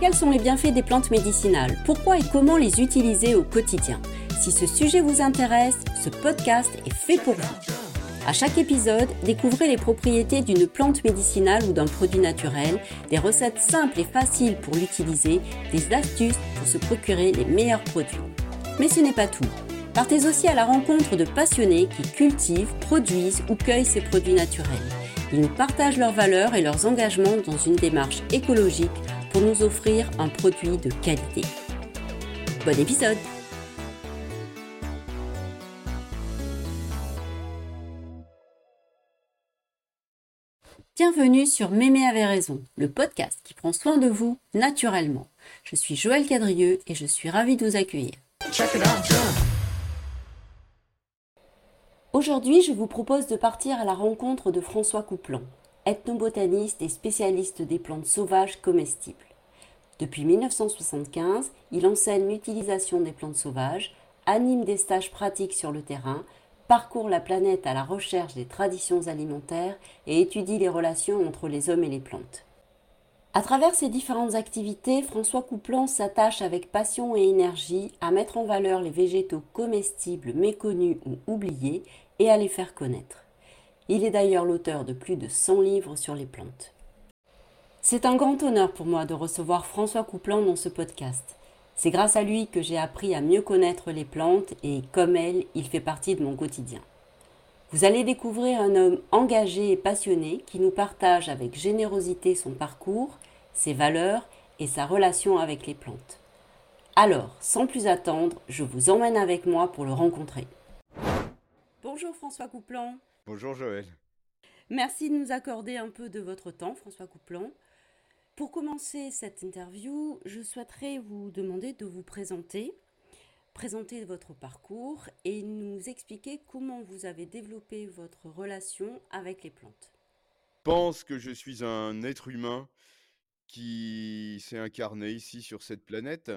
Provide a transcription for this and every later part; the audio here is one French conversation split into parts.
Quels sont les bienfaits des plantes médicinales? Pourquoi et comment les utiliser au quotidien? Si ce sujet vous intéresse, ce podcast est fait pour vous. À chaque épisode, découvrez les propriétés d'une plante médicinale ou d'un produit naturel, des recettes simples et faciles pour l'utiliser, des astuces pour se procurer les meilleurs produits. Mais ce n'est pas tout. Partez aussi à la rencontre de passionnés qui cultivent, produisent ou cueillent ces produits naturels. Ils partagent leurs valeurs et leurs engagements dans une démarche écologique pour nous offrir un produit de qualité. Bon épisode Bienvenue sur Mémé avait raison, le podcast qui prend soin de vous naturellement. Je suis Joël Cadrieux et je suis ravie de vous accueillir. Aujourd'hui, je vous propose de partir à la rencontre de François Couplan, ethnobotaniste et spécialiste des plantes sauvages comestibles. Depuis 1975, il enseigne l'utilisation des plantes sauvages, anime des stages pratiques sur le terrain, parcourt la planète à la recherche des traditions alimentaires et étudie les relations entre les hommes et les plantes. À travers ces différentes activités, François Couplan s'attache avec passion et énergie à mettre en valeur les végétaux comestibles méconnus ou oubliés et à les faire connaître. Il est d'ailleurs l'auteur de plus de 100 livres sur les plantes. C'est un grand honneur pour moi de recevoir François Couplan dans ce podcast. C'est grâce à lui que j'ai appris à mieux connaître les plantes et, comme elle, il fait partie de mon quotidien. Vous allez découvrir un homme engagé et passionné qui nous partage avec générosité son parcours, ses valeurs et sa relation avec les plantes. Alors, sans plus attendre, je vous emmène avec moi pour le rencontrer. Bonjour François Couplan. Bonjour Joël. Merci de nous accorder un peu de votre temps, François Couplan. Pour commencer cette interview, je souhaiterais vous demander de vous présenter présenter votre parcours et nous expliquer comment vous avez développé votre relation avec les plantes. Je pense que je suis un être humain qui s'est incarné ici sur cette planète,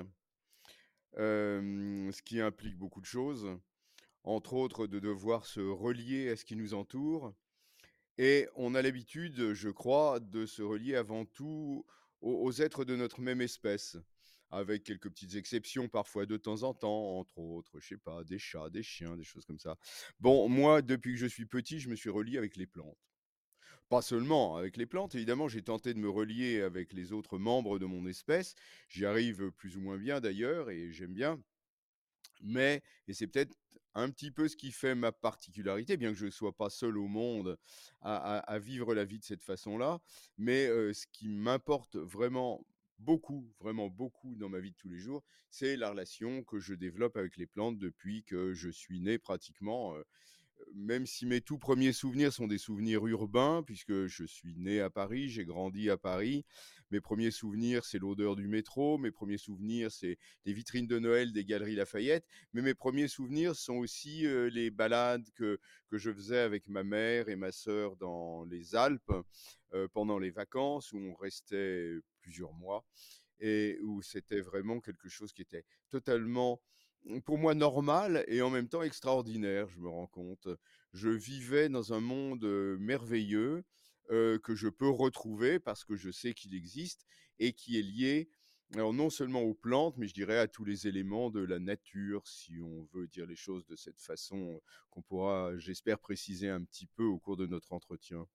ce qui implique beaucoup de choses, entre autres de devoir se relier à ce qui nous entoure. Et on a l'habitude, je crois, de se relier avant tout aux, êtres de notre même espèce avec quelques petites exceptions parfois de temps en temps, entre autres, je sais pas, des chats, des chiens, des choses comme ça. Bon, moi, depuis que je suis petit, je me suis relié avec les plantes. Pas seulement avec les plantes, évidemment, j'ai tenté de me relier avec les autres membres de mon espèce. J'y arrive plus ou moins bien d'ailleurs, et j'aime bien. Mais, et c'est peut-être un petit peu ce qui fait ma particularité, bien que je ne sois pas seul au monde à, vivre la vie de cette façon-là, mais ce qui m'importe vraiment beaucoup, vraiment beaucoup dans ma vie de tous les jours, c'est la relation que je développe avec les plantes depuis que je suis né pratiquement. même si mes tout premiers souvenirs sont des souvenirs urbains, puisque je suis né à Paris, j'ai grandi à Paris. Mes premiers souvenirs, c'est l'odeur du métro. Mes premiers souvenirs, c'est les vitrines de Noël des Galeries Lafayette. Mais mes premiers souvenirs sont aussi les balades que, que je faisais avec ma mère et ma sœur dans les Alpes pendant les vacances, où on restait plusieurs mois et où c'était vraiment quelque chose qui était totalement pour moi normal et en même temps extraordinaire, je me rends compte. Je vivais dans un monde merveilleux que je peux retrouver parce que je sais qu'il existe et qui est lié alors non seulement aux plantes, mais je dirais à tous les éléments de la nature, si on veut dire les choses de cette façon, qu'on pourra, j'espère, préciser un petit peu au cours de notre entretien.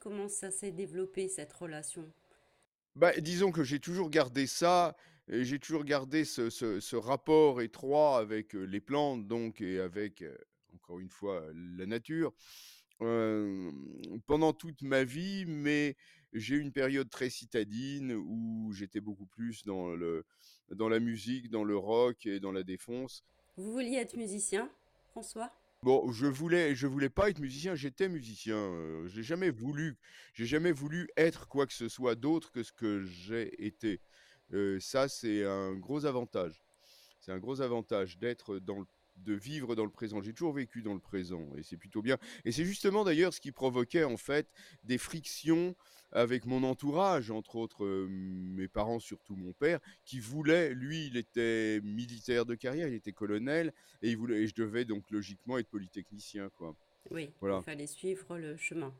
Comment ça s'est développé cette relation? Bah, disons que j'ai toujours gardé ça, j'ai toujours gardé ce, ce, ce, rapport étroit avec les plantes, donc, et avec, encore une fois, la nature, euh, pendant toute ma vie, mais j'ai eu une période très citadine où j'étais beaucoup plus dans, le, dans la musique, dans le rock et dans la défonce. Vous vouliez être musicien, François? Bon, je voulais, je voulais pas être musicien, j'étais musicien. Euh, j'ai jamais voulu, j'ai jamais voulu être quoi que ce soit d'autre que ce que j'ai été. Euh, ça, c'est un gros avantage. C'est un gros avantage d'être dans le de vivre dans le présent. J'ai toujours vécu dans le présent et c'est plutôt bien. Et c'est justement d'ailleurs ce qui provoquait en fait des frictions avec mon entourage, entre autres euh, mes parents, surtout mon père, qui voulait, lui, il était militaire de carrière, il était colonel et il voulait, et je devais donc logiquement être polytechnicien, quoi. Oui, voilà. il fallait suivre le chemin.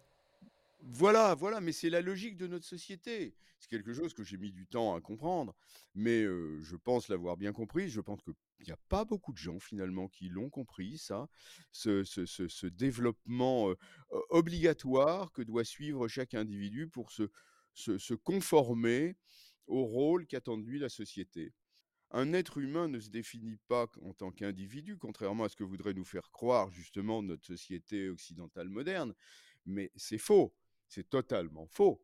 Voilà, voilà, mais c'est la logique de notre société. C'est quelque chose que j'ai mis du temps à comprendre, mais je pense l'avoir bien compris. Je pense qu'il y a pas beaucoup de gens finalement qui l'ont compris ça, ce développement, obligatoire que doit suivre chaque individu pour se conformer au rôle qu'attend de lui la société. Un être humain ne se définit pas en tant qu'individu, contrairement à ce que voudrait nous faire croire justement notre société occidentale moderne, mais c'est faux, c'est totalement faux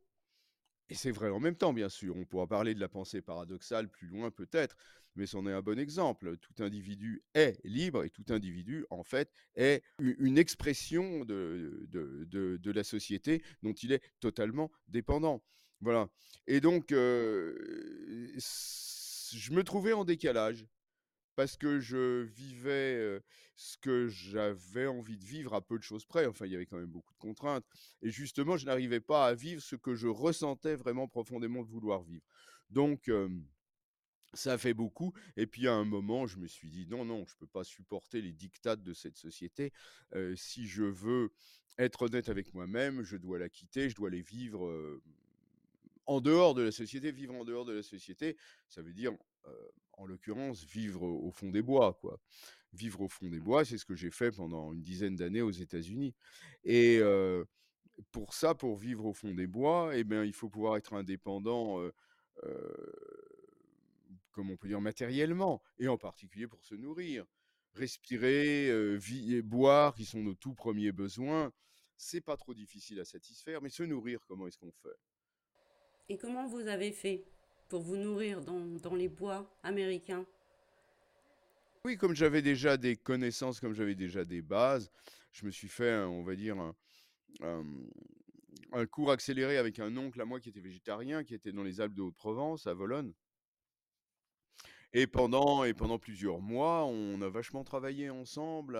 et c'est vrai en même temps, bien sûr. On pourra parler de la pensée paradoxale plus loin peut-être, mais c'en est un bon exemple. Tout individu est libre et tout individu, en fait, est une expression de de de la société dont il est totalement dépendant. Voilà et donc heu, s je me trouvais en décalage parce que je vivais, ce que j'avais envie de vivre à peu de choses près. Enfin, il y avait quand même beaucoup de contraintes et justement, je n'arrivais pas à vivre ce que je ressentais vraiment profondément de vouloir vivre. Donc hem, ça fait beaucoup et puis à un moment, je me suis dit: «Non, non, je peux pas supporter les diktats de cette société. Si je veux être honnête avec moi-même, je dois la quitter, je dois aller vivre, en dehors de la société». Vivre en dehors de la société, ça veut dire, en l'occurrence, vivre au fond des bois, quoi. Vivre au fond des bois, c'est ce que j'ai fait pendant une dizaine d'années aux États-Unis et pour ça, pour vivre au fond des bois et bien, il faut pouvoir être indépendant, comment on peut dire? Matériellement et en particulier pour se nourrir. Respirer, et boire qui sont nos tout 1ers besoins, c'est pas trop difficile à satisfaire, mais se nourrir, comment est-ce qu'on fait? Et comment vous avez fait? Pour vous nourrir dans les bois américains? Oui, comme j'avais déjà des connaissances, comme j'avais déjà des bases, je me suis fait on va dire un cours accéléré avec un oncle à moi qui était végétarien, qui était dans les Alpes de Haute-Provence, à Volonne et pendant et pendant plusieurs mois, on a vachement travaillé ensemble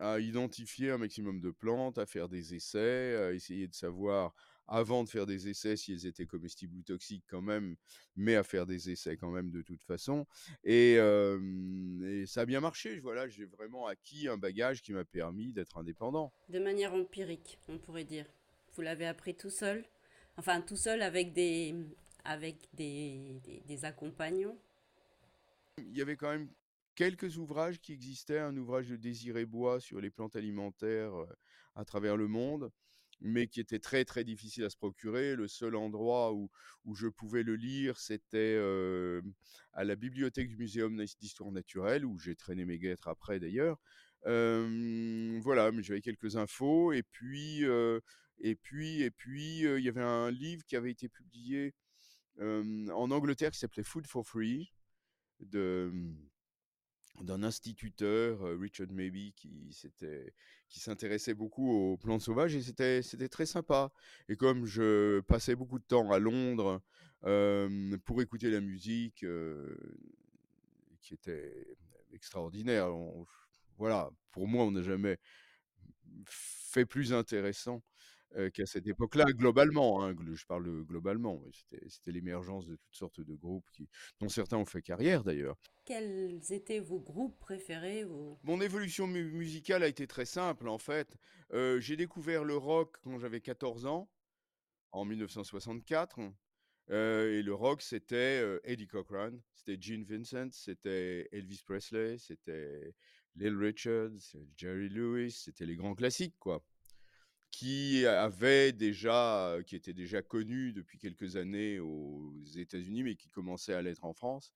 à identifier un maximum de plantes, à faire des essais, à essayer de savoir, avant de faire des essais, si elles étaient comestibles ou toxiques quand même, mais à faire des essais quand même de toute façon et ça a bien marché. Voilà, j'ai vraiment acquis un bagage qui m'a permis d'être indépendant. De manière empirique, on pourrait dire. Vous l'avez appris tout seul? Enfin, tout seul avec des, avec des des des accompagnants? Il y avait quand même quelques ouvrages qui existaient. Un ouvrage de Désiré Bois sur les plantes alimentaires, heu, à travers le monde, mais qui était très, très difficile à se procurer. Le seul endroit où où je pouvais le lire, c'était, hem, à la bibliothèque du Muséum d'histoire naturelle, où j'ai traîné mes guêtres après d'ailleurs. Voilà, mais j'avais quelques infos et puis, heu et puis et puis, heu, il y avait un livre qui avait été publié, en Angleterre qui s'appelait Food for Free de, d'un instituteur, heu, Richard Mabey, qui s'intéressait beaucoup aux plantes sauvages et c'était très sympa. Et comme je passais beaucoup de temps à Londres, hem, pour écouter la musique, heu, qui était extraordinaire, voilà, pour moi, on n'a jamais fait plus intéressant, heu, qu'à cette époque-là, globalement, hein, je parle, globalement, c'était l'émergence de toutes sortes de groupes qui dont certains ont fait carrière d'ailleurs. Quels étaient vos groupes préférés, vos Mon évolution mu musicale a été très simple, en fait. Heu, j'ai découvert le rock quand j'avais 14 ans, en 1964, heu et le rock, c'était, Eddie Cochran, c'était Gene Vincent, c'était Elvis Presley, c'était Little Richard, c'est Jerry Lewis, c'était les grands classiques, quoi, qui avaient déjà, qui étaient déjà connus depuis quelques années aux États-Unis, mais qui commençaient à l'être en France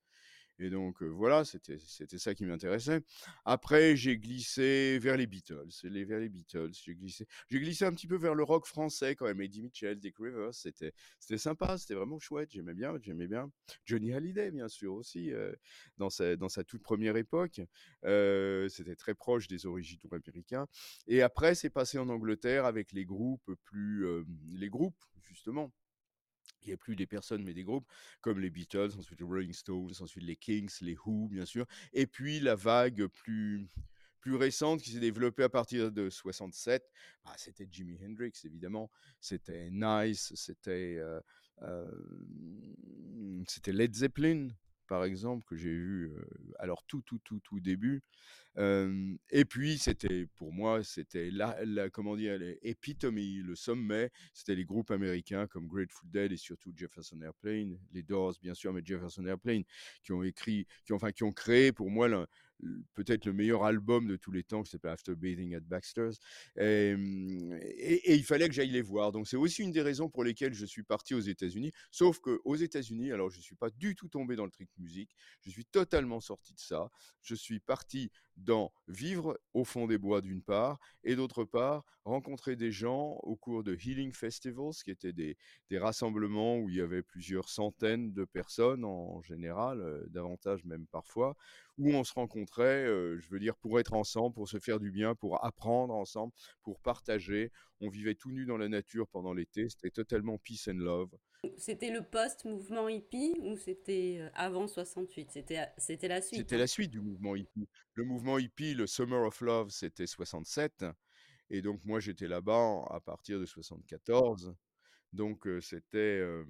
et donc heu, voilà, c'était ça qui m'intéressait. Après, j'ai glissé vers les Beatles, les vers les Beatles, j'ai glissé glissé un petit peu vers le rock français quand même, Eddie Mitchell, Dick Rivers, c'était sympa, c'était vraiment chouette, j'aimais bien j'aimais bien. Johnny Hallyday, bien sûr, aussi, heu, dans sa dans sa toute 1re époque, heu, c'était très proche des originaux américains et après, c'est passé en Angleterre avec les groupes plus, les groupes, justement. Il y a plus des personnes, mais des groupes comme les Beatles, ensuite les Rolling Stones, ensuite les Kings, les Who, bien sûr et puis la vague plus plus récente qui s'est développée à partir de 67, bah, c'était Jimi Hendrix, évidemment, c'était Nice, c'était, hem, c'était Led Zeppelin, par exemple, que j'ai vu, à leur tout, tout, tout, tout début. Et puis c'était pour moi, c'était la comment dire? L'épitome, le sommet, c'était les groupes américains comme Grateful Dead et surtout Jefferson Airplane, les Doors bien sûr, mais Jefferson Airplane qui ont écrit qui enfin qui ont créé pour moi peut-être le meilleur album de tous les temps qui s'appelle After Bathing at Baxter's et il fallait que j'aille les voir. Donc c'est aussi une des raisons pour lesquelles je suis parti aux États-Unis. Sauf qu'aux États-Unis, alors je suis pas du tout tombé dans le trick musique, je suis totalement sorti de ça. Je suis parti dans vivre au fond des bois d'une part et d'autre part, rencontrer des gens au cours de healing festivals qui étaient des des rassemblements où il y avait plusieurs centaines de personnes en général, heu, davantage même parfois, où on se rencontrait, heu, je veux dire pour être ensemble, pour se faire du bien, pour apprendre ensemble, pour partager. On vivait tout nus dans la nature pendant l'été, c'était totalement peace and love. C'était le post-mouvement hippie ou c'était, heu, avant 68? C'était la suite, C'était hein? la suite du mouvement hippie. Le mouvement hippie, le Summer of Love, c'était 67 et donc moi j'étais là-bas à partir de 74. Donc heu, c'était, heu,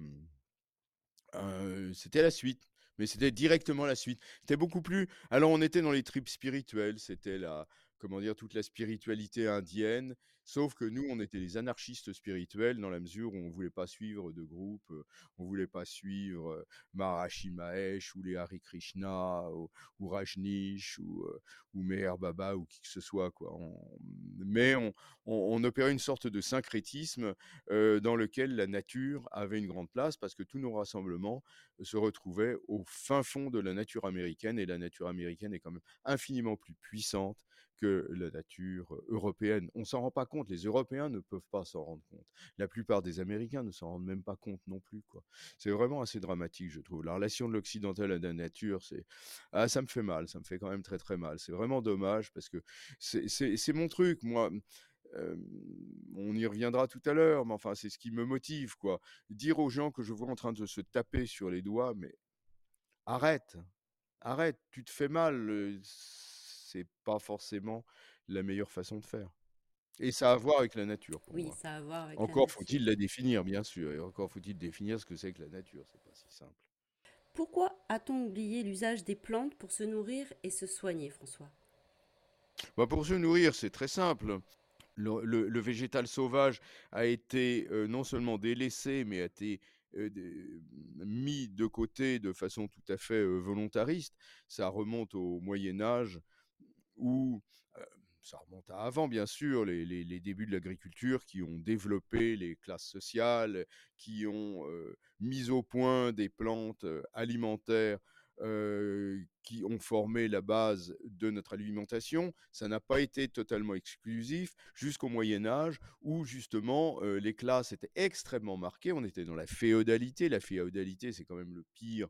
c'était la suite, mais c'était directement la suite. C'était beaucoup plus alors on était dans les tripes spirituelles, c'était la comment dire? Toute la spiritualité indienne, sauf que nous, on était les anarchistes spirituels dans la mesure où on voulait pas suivre de groupe, heu, on voulait pas suivre, heu, Maharishi Mahesh ou les Hare Krishna ou ou ou, heu, ou Meher Baba ou qui que ce soit quoi. Mais on opérait une sorte de syncrétisme, dans lequel la nature avait une grande place parce que tous nos rassemblements se retrouvaient au fin fond de la nature américaine et la nature américaine est quand même infiniment plus puissante la nature européenne. On s'en rend pas compte, les Européens ne peuvent pas s'en rendre compte. La plupart des Américains ne s'en rendent même pas compte non plus. C'est vraiment assez dramatique, je trouve. La relation de l'occidental à la nature, ah ça me fait mal, ça me fait quand même très, très mal. C'est vraiment dommage parce que c'est mon truc, moi. On y reviendra tout à l'heure, mais enfin, c'est ce qui me motive. Dire aux gens que je vois en train de se taper sur les doigts, mais arrête, arrête, tu te fais mal, c'est pas forcément la meilleure façon de faire et ça a à voir avec la nature pour Oui, moi. ça a à voir avec Encore faut-il la définir, bien sûr et encore faut-il définir ce que c'est que la nature, c'est pas si simple. Pourquoi a-t-on oublié l'usage des plantes pour se nourrir et se soigner, François? Bah, pour se nourrir, c'est très simple. Le le le végétal sauvage a été, heu, non seulement délaissé, mais a été, de mis de côté de façon tout à fait, heu, volontariste. Ça remonte au Moyen Âge où, ça remonte à avant bien sûr, les les débuts de l'agriculture qui ont développé les classes sociales, qui ont, mis au point des plantes, alimentaires, qui ont formé la base de notre alimentation. Ça n'a pas été totalement exclusif jusqu'au Moyen Âge où justement, les classes étaient extrêmement marquées. On était dans la féodalité. La féodalité, c'est quand même le pire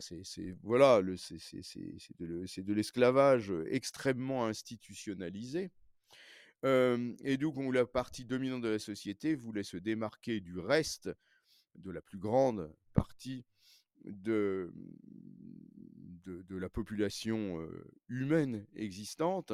c'est voilà, c'est de l'esclavage, extrêmement institutionnalisé. Et donc la partie dominante de la société voulait se démarquer du reste, de la plus grande partie de, la population, humaine existante,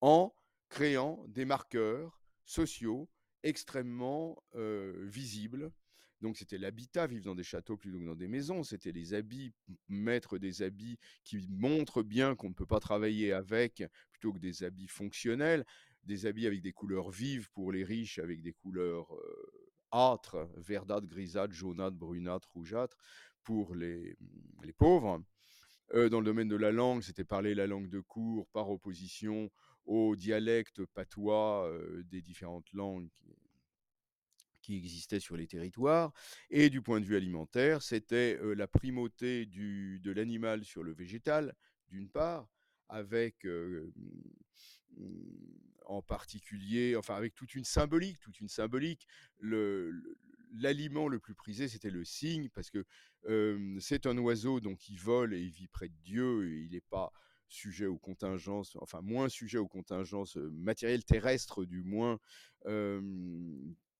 en créant des marqueurs sociaux extrêmement, visibles. Donc c'était l'habitat, vivre dans des châteaux plutôt que dans des maisons. C'était les habits, mettre des habits qui montrent bien qu'on ne peut pas travailler avec, plutôt que des habits fonctionnels. Des habits avec des couleurs vives pour les riches, avec des couleurs, âtres, verdâtres, grisâtres, jaunâtres, brunâtres, rougeâtres pour les, mmh, les pauvres. Dans le domaine de la langue, c'était parler la langue de cour par opposition aux dialectes patois, des différentes langues qui existaient sur les territoires et du point de vue alimentaire, c'était, la primauté du de l'animal sur le végétal, d'une part, avec, en particulier enfin avec toute une symbolique toute une symbolique. L'aliment le plus prisé, c'était le cygne parce que, c'est un oiseau donc il vole et il vit près de Dieu et il est pas sujet aux contingences, enfin moins sujet aux contingences, matérielles, terrestres du moins,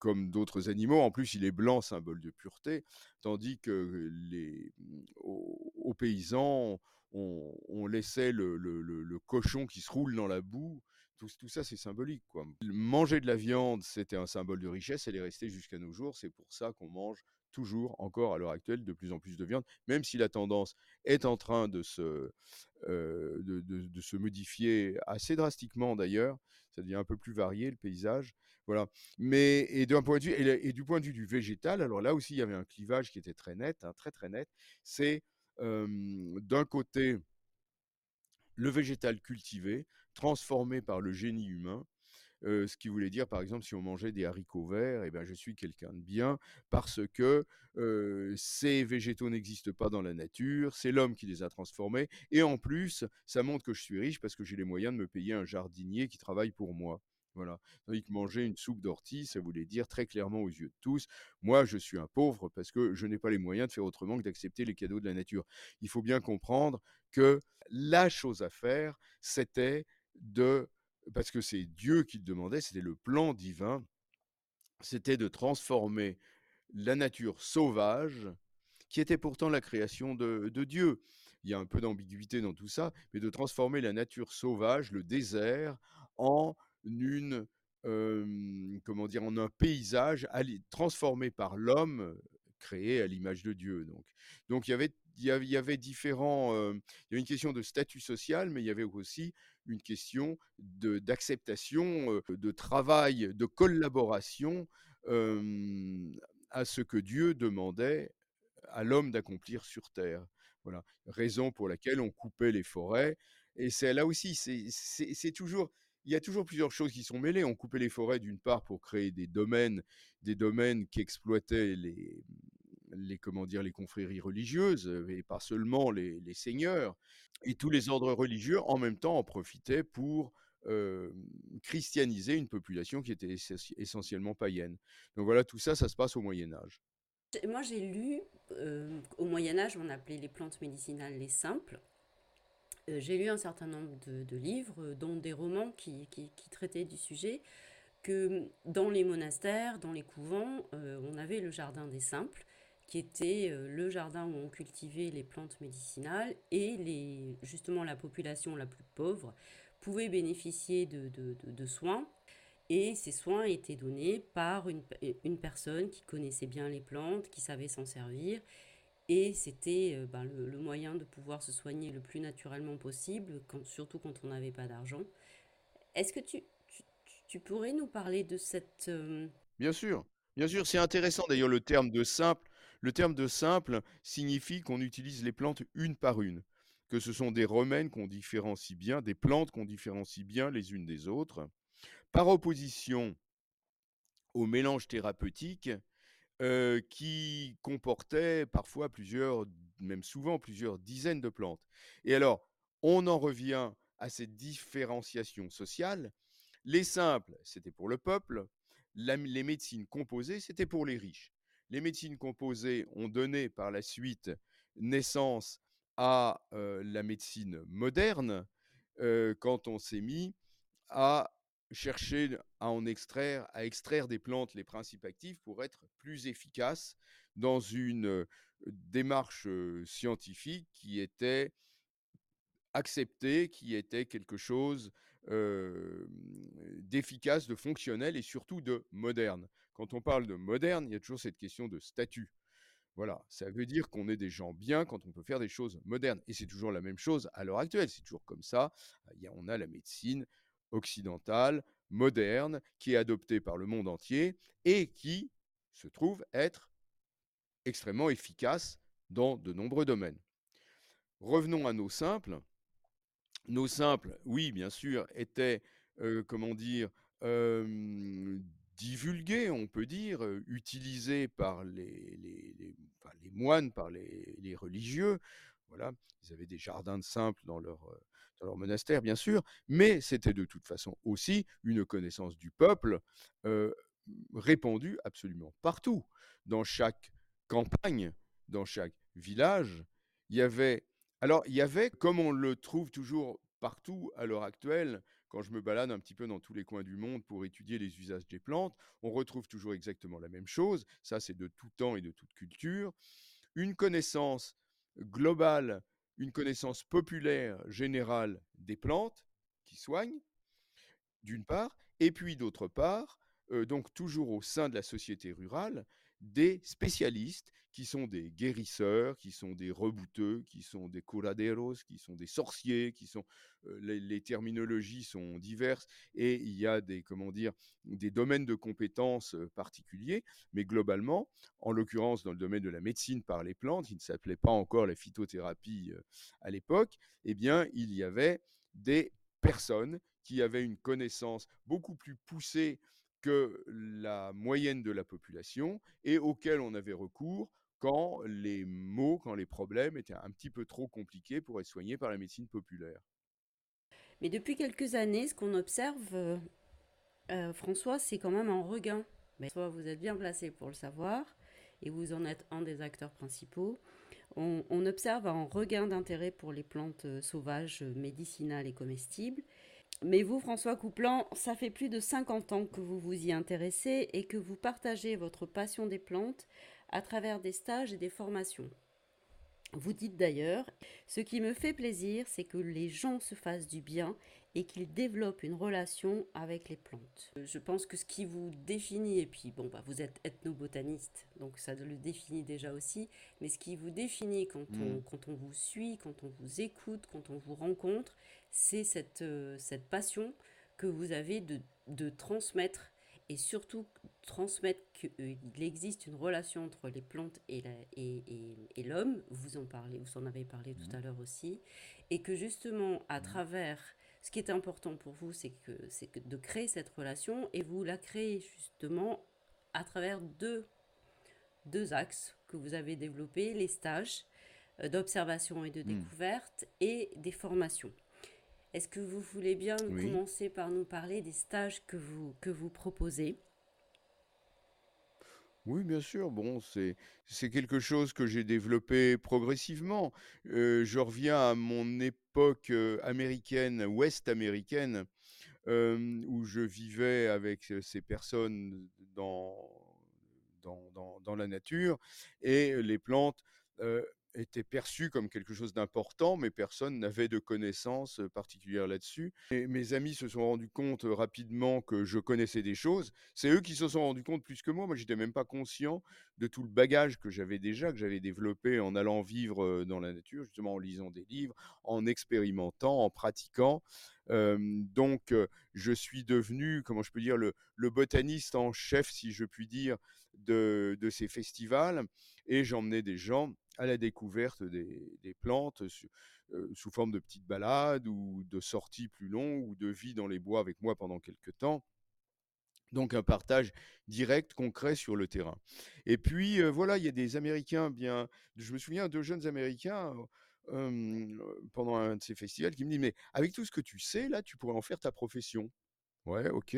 comme d'autres animaux. En plus, il est blanc, symbole de pureté, tandis que les, mmh, aux paysans, on on laissait le le cochon qui se roule dans la boue tout, ça, c'est symbolique. Manger de la viande, c'était un symbole de richesse, elle est restée jusqu'à nos jours. C'est pour ça qu'on mange toujours, encore à l'heure actuelle, de plus en plus de viande, même si la tendance est en train de se, euh, de- de se modifier assez drastiquement d'ailleurs. Ça devient un peu plus varié le paysage. Voilà. Mais et du point de vue du végétal, alors là aussi il y avait un clivage qui était très net, hein, très très net. C'est d'un côté le végétal cultivé, transformé par le génie humain, ce qui voulait dire, par exemple, si on mangeait des haricots verts, eh ben, je suis quelqu'un de bien parce que ces végétaux n'existent pas dans la nature, c'est l'homme qui les a transformés, et en plus, ça montre que je suis riche parce que j'ai les moyens de me payer un jardinier qui travaille pour moi. Voilà. Tandis que manger une soupe d'ortie, ça voulait dire très clairement aux yeux de tous, moi je suis un pauvre parce que je n'ai pas les moyens de faire autrement que d'accepter les cadeaux de la nature. Il faut bien comprendre que la chose à faire, c'était de parce que c'est Dieu qui le demandait, c'était le plan divin, c'était de transformer la nature sauvage, qui était pourtant la création de, de Dieu. Il y a un peu d'ambiguïté dans tout ça, mais de transformer la nature sauvage, le désert, en une, comment dire, en un paysage transformé par l'homme, créé à l'image de Dieu. Donc, donc il y avait, il y avait, différents, il y avait une question de statut social, mais il y avait aussi une question de- d'acceptation, euh, de travail, de collaboration à ce que Dieu demandait à l'homme d'accomplir sur Terre. Voilà, raison pour laquelle on coupait les forêts. Et c'est là aussi, c'est toujours, il y a toujours plusieurs choses qui sont mêlées. On coupait les forêts d'une part pour créer des domaines, des domaines qui exploitaient les, comment dire, les confréries religieuses, euh, et pas seulement les, seigneurs. Et tous les ordres religieux, en même temps, en profitaient pour euh, christianiser une population qui était essentie- essentiellement païenne. Donc voilà, tout ça, ça se passe au Moyen Âge. Moi, j'ai lu, euh, au Moyen Âge, on appelait les plantes médicinales les simples. Euh, j'ai lu un certain nombre de, livres, euh, dont des romans qui, traitaient du sujet, que dans les monastères, dans les couvents, euh, on avait le jardin des simples, qui était le jardin où on cultivait les plantes médicinales, et les, justement la population la plus pauvre pouvait bénéficier de, soins et ces soins étaient donnés par une personne qui connaissait bien les plantes, qui savait s'en servir. Et c'était euh, ben, le, moyen de pouvoir se soigner le plus naturellement possible, surtout quand on n'avait pas d'argent. Est-ce que tu, pourrais nous parler de cette... euh, Bien sûr, bien sûr, c'est intéressant d'ailleurs le terme de simple. Le terme de simple signifie qu'on utilise les plantes une par une, que ce sont des romaines qu'on différencie bien, des plantes qu'on différencie bien les unes des autres, par opposition au mélange thérapeutique euh, qui comportait parfois plusieurs, même souvent plusieurs dizaines de plantes. Et alors, on en revient à cette différenciation sociale. Les simples, c'était pour le peuple. Les médecines composées, c'était pour les riches. Les médecines composées ont donné par la suite naissance à euh, la médecine moderne euh, quand on s'est mis à chercher à en extraire, à extraire des plantes les principes actifs pour être plus efficace dans une démarche scientifique qui était acceptée, qui était quelque chose d'efficace, de fonctionnel et surtout de moderne. Quand on parle de moderne, il y a toujours cette question de statut. Voilà, ça veut dire qu'on est des gens bien quand on peut faire des choses modernes. Et c'est toujours la même chose à l'heure actuelle, c'est toujours comme ça. On a la médecine occidentale, moderne, qui est adoptée par le monde entier et qui se trouve être extrêmement efficace dans de nombreux domaines. Revenons à nos simples. Nos simples, oui, bien sûr, étaient, comment dire, divulgués, on peut dire, utilisés par les, moines, par les, religieux. Voilà, ils avaient des jardins de simples dans leur, dans leur monastère, bien sûr, mais c'était de toute façon aussi une connaissance du peuple répandue absolument partout, dans chaque campagne, dans chaque village. Il y avait alors, il y avait, comme on le trouve toujours partout à l'heure actuelle, quand je me balade un petit peu dans tous les coins du monde pour étudier les usages des plantes, on retrouve toujours exactement la même chose. Ça, c'est de tout temps et de toute culture. Une connaissance globale, une connaissance populaire générale des plantes qui soignent, d'une part et puis d'autre part, heu, donc toujours au sein de la société rurale, des spécialistes qui sont des guérisseurs, qui sont des rebouteux, qui sont des curaderos, qui sont des sorciers, qui sont, heu, les terminologies sont diverses et il y a des comment dire? Des domaines de compétences, heu, particuliers. Mais globalement, en l'occurrence dans le domaine de la médecine par les plantes, qui ne s'appelait pas encore la phytothérapie, heu, à l'époque, eh bien il y avait des personnes qui avaient une connaissance beaucoup plus poussée que la moyenne de la population et auxquelles on avait recours quand les maux, quand les problèmes étaient un petit peu trop compliqués pour être soignés par la médecine populaire. Mais depuis quelques années, ce qu'on observe, euh, euh, François, c'est quand même un regain. Mais soit vous êtes bien placé pour le savoir, et vous en êtes un des acteurs principaux. On, observe un regain d'intérêt pour les plantes euh, sauvages, médicinales et comestibles. Mais vous, François Couplan, ça fait plus de 50 ans que vous vous y intéressez et que vous partagez votre passion des plantes à travers des stages et des formations. Vous dites d'ailleurs, ce qui me fait plaisir, c'est que les gens se fassent du bien et qu'ils développent une relation avec les plantes. Je pense que ce qui vous définit, et puis bon, bah, vous êtes ethnobotaniste, donc ça le définit déjà aussi, mais ce qui vous définit quand on, quand on vous suit, quand on vous écoute, quand on vous rencontre, c'est cette, euh, cette passion que vous avez de, de transmettre et surtout transmettre qu'il existe une relation entre les plantes et la- et- et- et l'homme, vous en parlez, vous en avez parlé tout Mmh. à l'heure aussi, et que justement à Mmh. travers, ce qui est important pour vous, c'est que c'est de créer cette relation, et vous la créez justement à travers deux, deux axes que vous avez développés, les stages euh, d'observation et de Mmh. découverte et des formations. Est-ce que vous voulez bien Oui. commencer par nous parler des stages que vous, que vous proposez? Oui, bien sûr. Bon, c'est c'est quelque chose que j'ai développé progressivement. Heu, je reviens à mon époque, heu, américaine, ouest américaine, hem, où je vivais avec, ces personnes dans dans dans dans la nature et les plantes, étaient perçues comme quelque chose d'important, mais personne n'avait de connaissances, particulières là-dessus et mes amis se sont rendus compte, rapidement que je connaissais des choses. C'est eux qui se sont rendus compte plus que moi. Moi, j'étais même pas conscient de tout le bagage que j'avais déjà, que j'avais développé en allant vivre, dans la nature, justement en lisant des livres, en expérimentant, en pratiquant. Donc je suis devenu, comment je peux dire, le botaniste en chef, si je puis dire, de ces festivals et j'emmenais des gens à la découverte des plantes sous forme de petites balades ou de sorties plus longues ou de vie dans les bois avec moi pendant quelque temps. Donc un partage direct, concret sur le terrain. Et puis, voilà, il y a des Américains bien je me souviens 2 jeunes Américains, pendant un de ces festivals qui me disent: «Mais avec tout ce que tu sais là, tu pourrais en faire ta profession». Ouais, OK,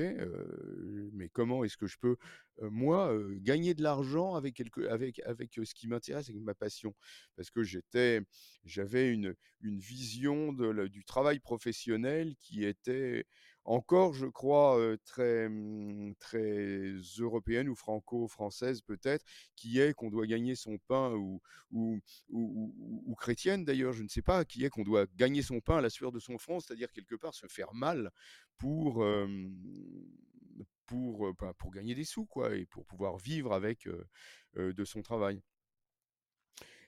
mais comment est-ce que je peux, moi, gagner de l'argent avec quelque avec avec, ce qui m'intéresse, avec ma passion? Parce que j'étais j'avais une une vision de du travail professionnel qui était encore, je crois, très, mmh, très européenne ou franco-française peut-être, qui est qu'on doit gagner son pain ou chrétienne d'ailleurs, je ne sais pas, qui est qu'on doit gagner son pain à la sueur de son front, c'est-à-dire quelque part se faire mal pour, bah, gagner des sous quoi et pour pouvoir vivre avec, de son travail.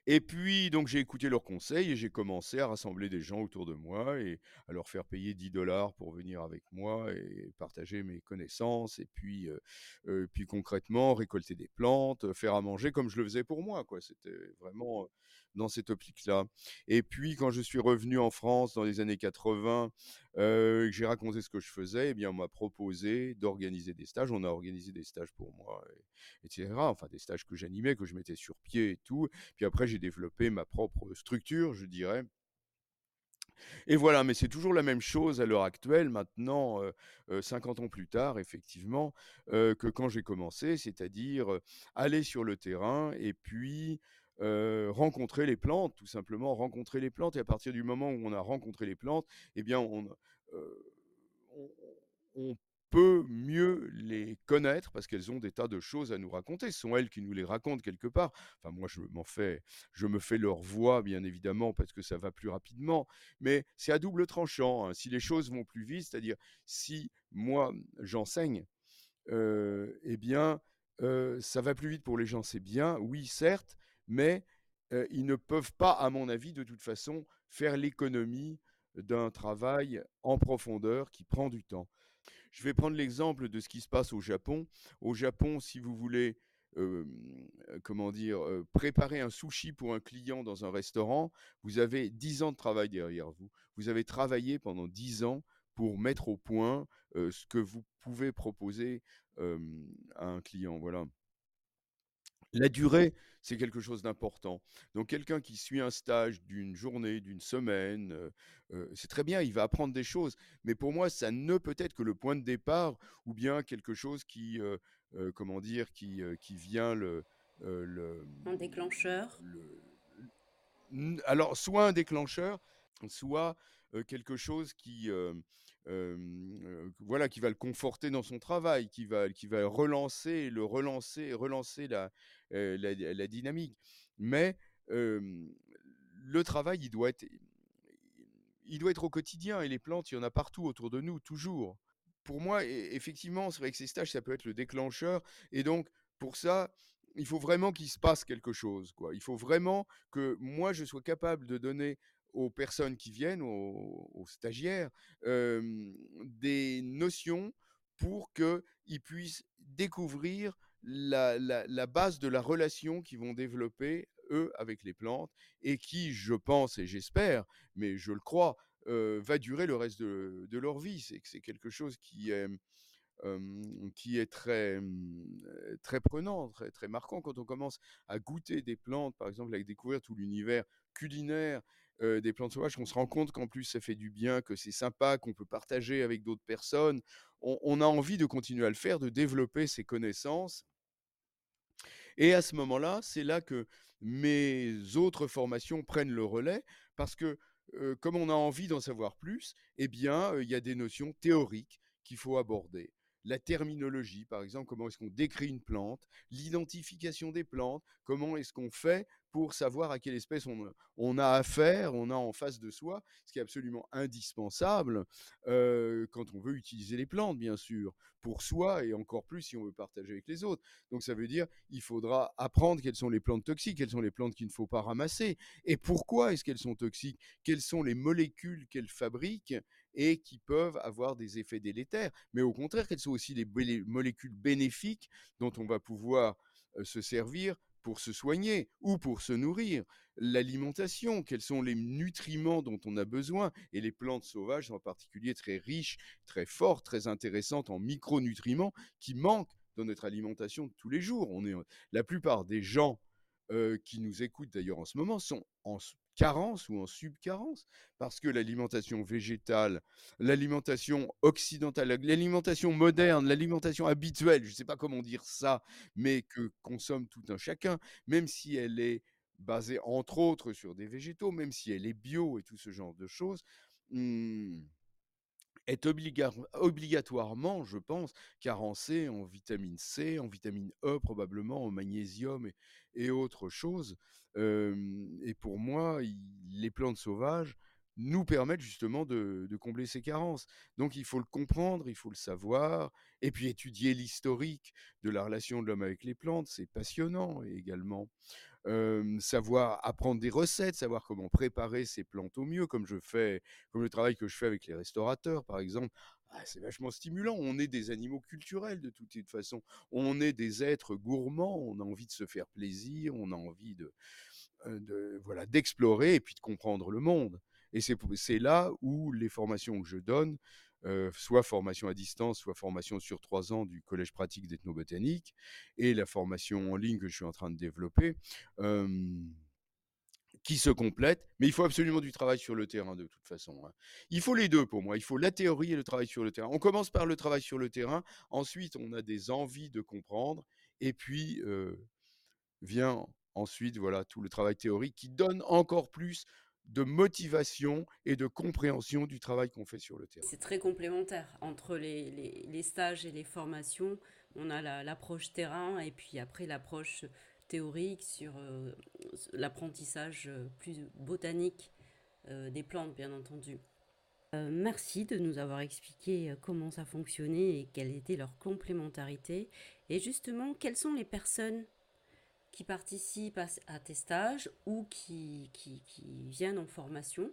Et puis donc j'ai écouté leurs conseils et j'ai commencé à rassembler des gens autour de moi et à leur faire payer 10 pour venir avec moi et partager mes connaissances et puis, puis concrètement récolter des plantes, faire à manger comme je le faisais pour moi quoi. C'était vraiment, dans cette optique-là. Et puis quand je suis revenu en France dans les années 80, que j'ai raconté ce que je faisais et bien on m'a proposé d'organiser des stages. On a organisé des stages pour moi et et cetera. Enfin des stages que j'animais, que je mettais sur pied et tout puis après, j'ai développé ma propre structure, je dirais. Et voilà, mais c'est toujours la même chose à l'heure actuelle, maintenant, heu, 50 ans plus tard, effectivement, que quand j'ai commencé, c'est-à-dire, aller sur le terrain et puis, rencontrer les plantes, tout simplement rencontrer les plantes et à partir du moment où on a rencontré les plantes, eh bien, on, peut mieux les connaître parce qu'elles ont des tas de choses à nous raconter. Ce sont elles qui nous les racontent quelque part. Enfin, moi, je m'en fais je me fais leur voix, bien évidemment, parce que ça va plus rapidement, mais c'est à double tranchant, hein. Si les choses vont plus vite, c'est-à-dire si moi j'enseigne, eh bien, ça va plus vite pour les gens, c'est bien, oui, certes, mais euh, ils ne peuvent pas, à mon avis, de toute façon, faire l'économie d'un travail en profondeur qui prend du temps. Je vais prendre l'exemple de ce qui se passe au Japon. Au Japon, si vous voulez, comment dire, préparer un sushi pour un client dans un restaurant, vous avez 10 ans de travail derrière vous. Vous avez travaillé pendant 10 ans pour mettre au point ce que vous pouvez proposer à un client. Voilà. La durée, c'est quelque chose d'important. Donc quelqu'un qui suit un stage d'une journée, d'une semaine, c'est très bien, il va apprendre des choses. Mais pour moi, ça ne peut être que le point de départ ou bien quelque chose qui, comment dire, qui, qui vient le, le, Un déclencheur. alors, soit un déclencheur, soit quelque chose qui, voilà, qui va le conforter dans son travail, qui va, qui va relancer, le relancer, relancer la, la, dynamique. Mais le travail, il doit être, il doit être au quotidien et les plantes, il y en a partout autour de nous, toujours. Pour moi, effectivement, c'est vrai que ces stages, ça peut être le déclencheur. Et donc, pour ça, il faut vraiment qu'il se passe quelque chose. Quoi. Il faut vraiment que moi, je sois capable de donner aux personnes qui viennent, aux, stagiaires, des notions pour qu'ils puissent découvrir la, base de la relation qu'ils vont développer, eux, avec les plantes, et qui, je pense et j'espère, mais je le crois, va durer le reste de, leur vie. C'est, quelque chose qui est qui est très, très prenant, très, très marquant quand on commence à goûter des plantes, par exemple, à découvrir tout l'univers culinaire des plantes sauvages, qu'on se rend compte qu'en plus ça fait du bien, que c'est sympa, qu'on peut partager avec d'autres personnes. On, on, a envie de continuer à le faire, de développer ses connaissances. Et à ce moment-là, c'est là que mes autres formations prennent le relais, parce que comme on a envie d'en savoir plus, eh bien, il y a des notions théoriques qu'il faut aborder la terminologie, par exemple, comment est-ce qu'on décrit une plante, l'identification des plantes, comment est-ce qu'on fait pour savoir à quelle espèce on, a affaire, on a en face de soi, ce qui est absolument indispensable euh, quand on veut utiliser les plantes, bien sûr, pour soi et encore plus si on veut partager avec les autres. Donc ça veut dire il faudra apprendre quelles sont les plantes toxiques, quelles sont les plantes qu'il ne faut pas ramasser, et pourquoi est-ce qu'elles sont toxiques, quelles sont les molécules qu'elles fabriquent? Et qui peuvent avoir des effets délétères, mais au contraire, quelles sont aussi les molécules bénéfiques dont on va pouvoir se servir pour se soigner ou pour se nourrir, l'alimentation, quels sont les nutriments dont on a besoin, et les plantes sauvages en particulier très riches, très fortes, très intéressantes en micronutriments qui manquent dans notre alimentation de tous les jours. La plupart des gens qui nous écoutent d'ailleurs en ce moment sont en carence ou en subcarence, parce que l'alimentation végétale, l'alimentation occidentale, l'alimentation moderne, l'alimentation habituelle, je ne sais pas comment dire ça, mais que consomme tout un chacun, même si elle est basée entre autres sur des végétaux, même si elle est bio et tout ce genre de choses, mmh, est obligatoirement, je pense, carencé en vitamine C, en vitamine E probablement, en magnésium et, autres choses. Et pour moi, les plantes sauvages nous permettent justement de, combler ces carences. Donc il faut le comprendre, il faut le savoir, et puis étudier l'historique de la relation de l'homme avec les plantes, c'est passionnant également savoir apprendre des recettes, savoir comment préparer ces plantes au mieux, comme je fais, comme le travail que je fais avec les restaurateurs, par exemple. Ah, c'est vachement stimulant. On est des animaux culturels de toute façon. On est des êtres gourmands. On a envie de se faire plaisir. On a envie de, de voilà, d'explorer et puis de comprendre le monde. Et c'est là où les formations que je donne euh, soit formation à distance, soit formation sur trois ans du collège pratique d'ethnobotanique, et la formation en ligne que je suis en train de développer, qui se complètent, mais il faut absolument du travail sur le terrain de toute façon. Hein. Il faut les deux pour moi, il faut la théorie et le travail sur le terrain. On commence par le travail sur le terrain, ensuite on a des envies de comprendre, et puis euh, vient ensuite voilà tout le travail théorique qui donne encore plus de motivation et de compréhension du travail qu'on fait sur le terrain. C'est très complémentaire entre les, stages et les formations. On a l'approche terrain et puis après l'approche théorique sur euh, l'apprentissage plus botanique euh, des plantes, bien entendu. Euh, merci de nous avoir expliqué euh, comment ça fonctionnait et quelle était leur complémentarité. Et justement, quelles sont les personnes qui participent à, tes stages ou qui, qui, viennent en formation?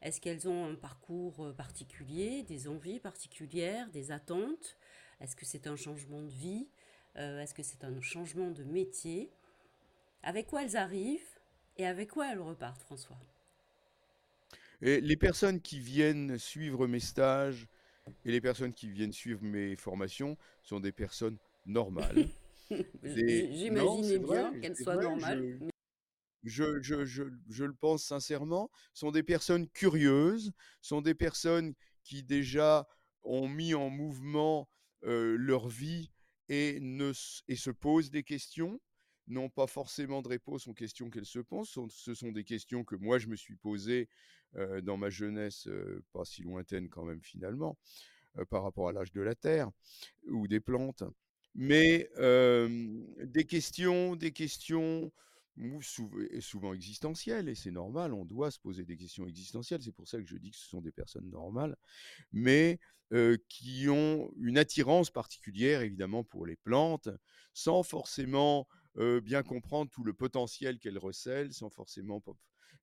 Est-ce qu'elles ont un parcours euh, particulier, des envies particulières, des attentes? Est-ce que c'est un changement de vie? Est-ce que c'est un changement de métier? Avec quoi elles arrivent et avec quoi elles repartent, François? Et les personnes qui viennent suivre mes stages et les personnes qui viennent suivre mes formations sont des personnes normales. J'imaginais bien qu'elles soient normales. Je, je, je, je, le pense sincèrement, sont des personnes curieuses, sont des personnes qui déjà ont mis en mouvement euh, leur vie et, ne, et se posent des questions, n'ont pas forcément de réponse aux questions qu'elles se posent. Ce sont des questions que moi je me suis posées dans ma jeunesse, pas si lointaine quand même finalement, par rapport à l'âge de la Terre ou des plantes. Mais des questions, des questions souvent existentielles, et c'est normal, on doit se poser des questions existentielles, c'est pour ça que je dis que ce sont des personnes normales, mais qui ont une attirance particulière évidemment pour les plantes, sans forcément bien comprendre tout le potentiel qu'elles recèlent, sans forcément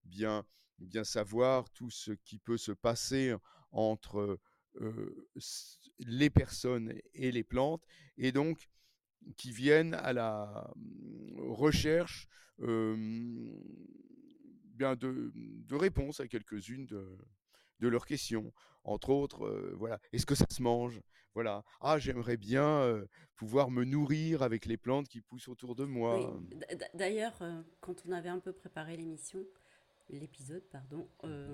bien bien savoir tout ce qui peut se passer entre les personnes et les plantes, et donc qui viennent à la mmh, recherche bien de, de réponses à quelques-unes de, de leurs questions. Entre autres, voilà, est-ce que ça se mange? Voilà. Ah, j'aimerais bien pouvoir me nourrir avec les plantes qui poussent autour de moi. D'ailleurs, quand on avait un peu préparé l'émission, l'épisode, pardon, euh,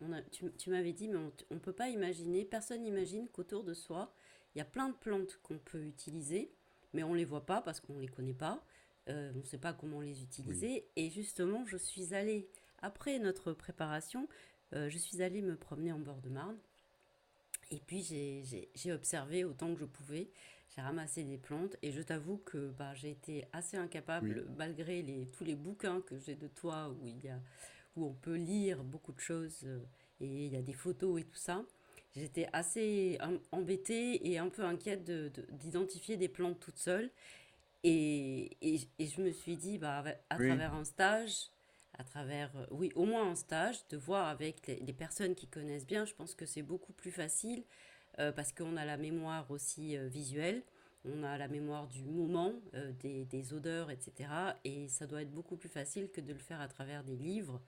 on a, tu, m'avais dit, mais on ne peut pas imaginer, personne n'imagine qu'autour de soi, il y a plein de plantes qu'on peut utiliser, mais on ne les voit pas parce qu'on ne les connaît pas, on ne sait pas comment les utiliser. Et justement, je suis allée, après notre préparation, je suis allée me promener en bord de Marne. Et puis j'ai observé autant que je pouvais, j'ai ramassé des plantes et je t'avoue que bah, j'ai été assez incapable, malgré les, tous les bouquins que j'ai de toi où il y a où on peut lire beaucoup de choses euh, et il y a des photos et tout ça. J'étais assez embêtée et un peu inquiète d'identifier des plantes toutes seules. Et, et, je me suis dit, bah, à travers un stage, à travers, euh, oui, au moins un stage, de voir avec les, personnes qui connaissent bien, je pense que c'est beaucoup plus facile euh, parce qu'on a la mémoire aussi visuelle, on a la mémoire du moment, des, odeurs, etc. Et ça doit être beaucoup plus facile que de le faire à travers des livres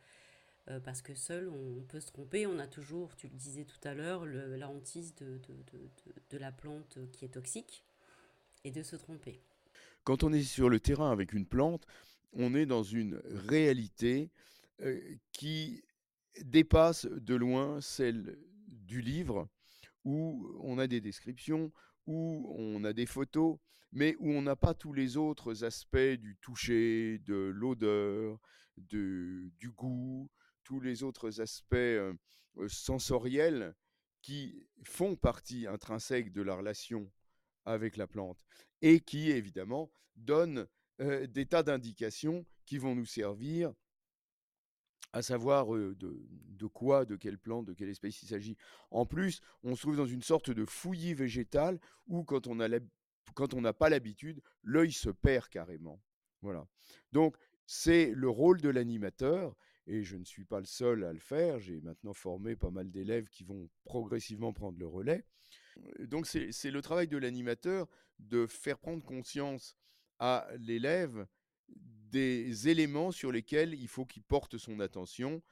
euh, parce que seul, on peut se tromper. On a toujours, tu le disais tout à l'heure, la hantise de, de, la plante qui est toxique et de se tromper. Quand on est sur le terrain avec une plante, on est dans une réalité qui dépasse de loin celle du livre, où on a des descriptions, où on a des photos, mais où on n'a pas tous les autres aspects du toucher, de l'odeur, du goût, tous les autres aspects sensoriels qui font partie intrinsèque de la relation avec la plante et qui, évidemment, donnent des tas d'indications qui vont nous servir à savoir de, quoi, de quelle plante, de quelle espèce il s'agit. En plus, on se trouve dans une sorte de fouillis végétal où, quand on n'a pas l'habitude, l'œil se perd carrément. Voilà. Donc, c'est le rôle de l'animateur et je ne suis pas le seul à le faire. J'ai maintenant formé pas mal d'élèves qui vont progressivement prendre le relais. Donc c'est le travail de l'animateur de faire prendre conscience à l'élève des éléments sur lesquels il faut qu'il porte son attention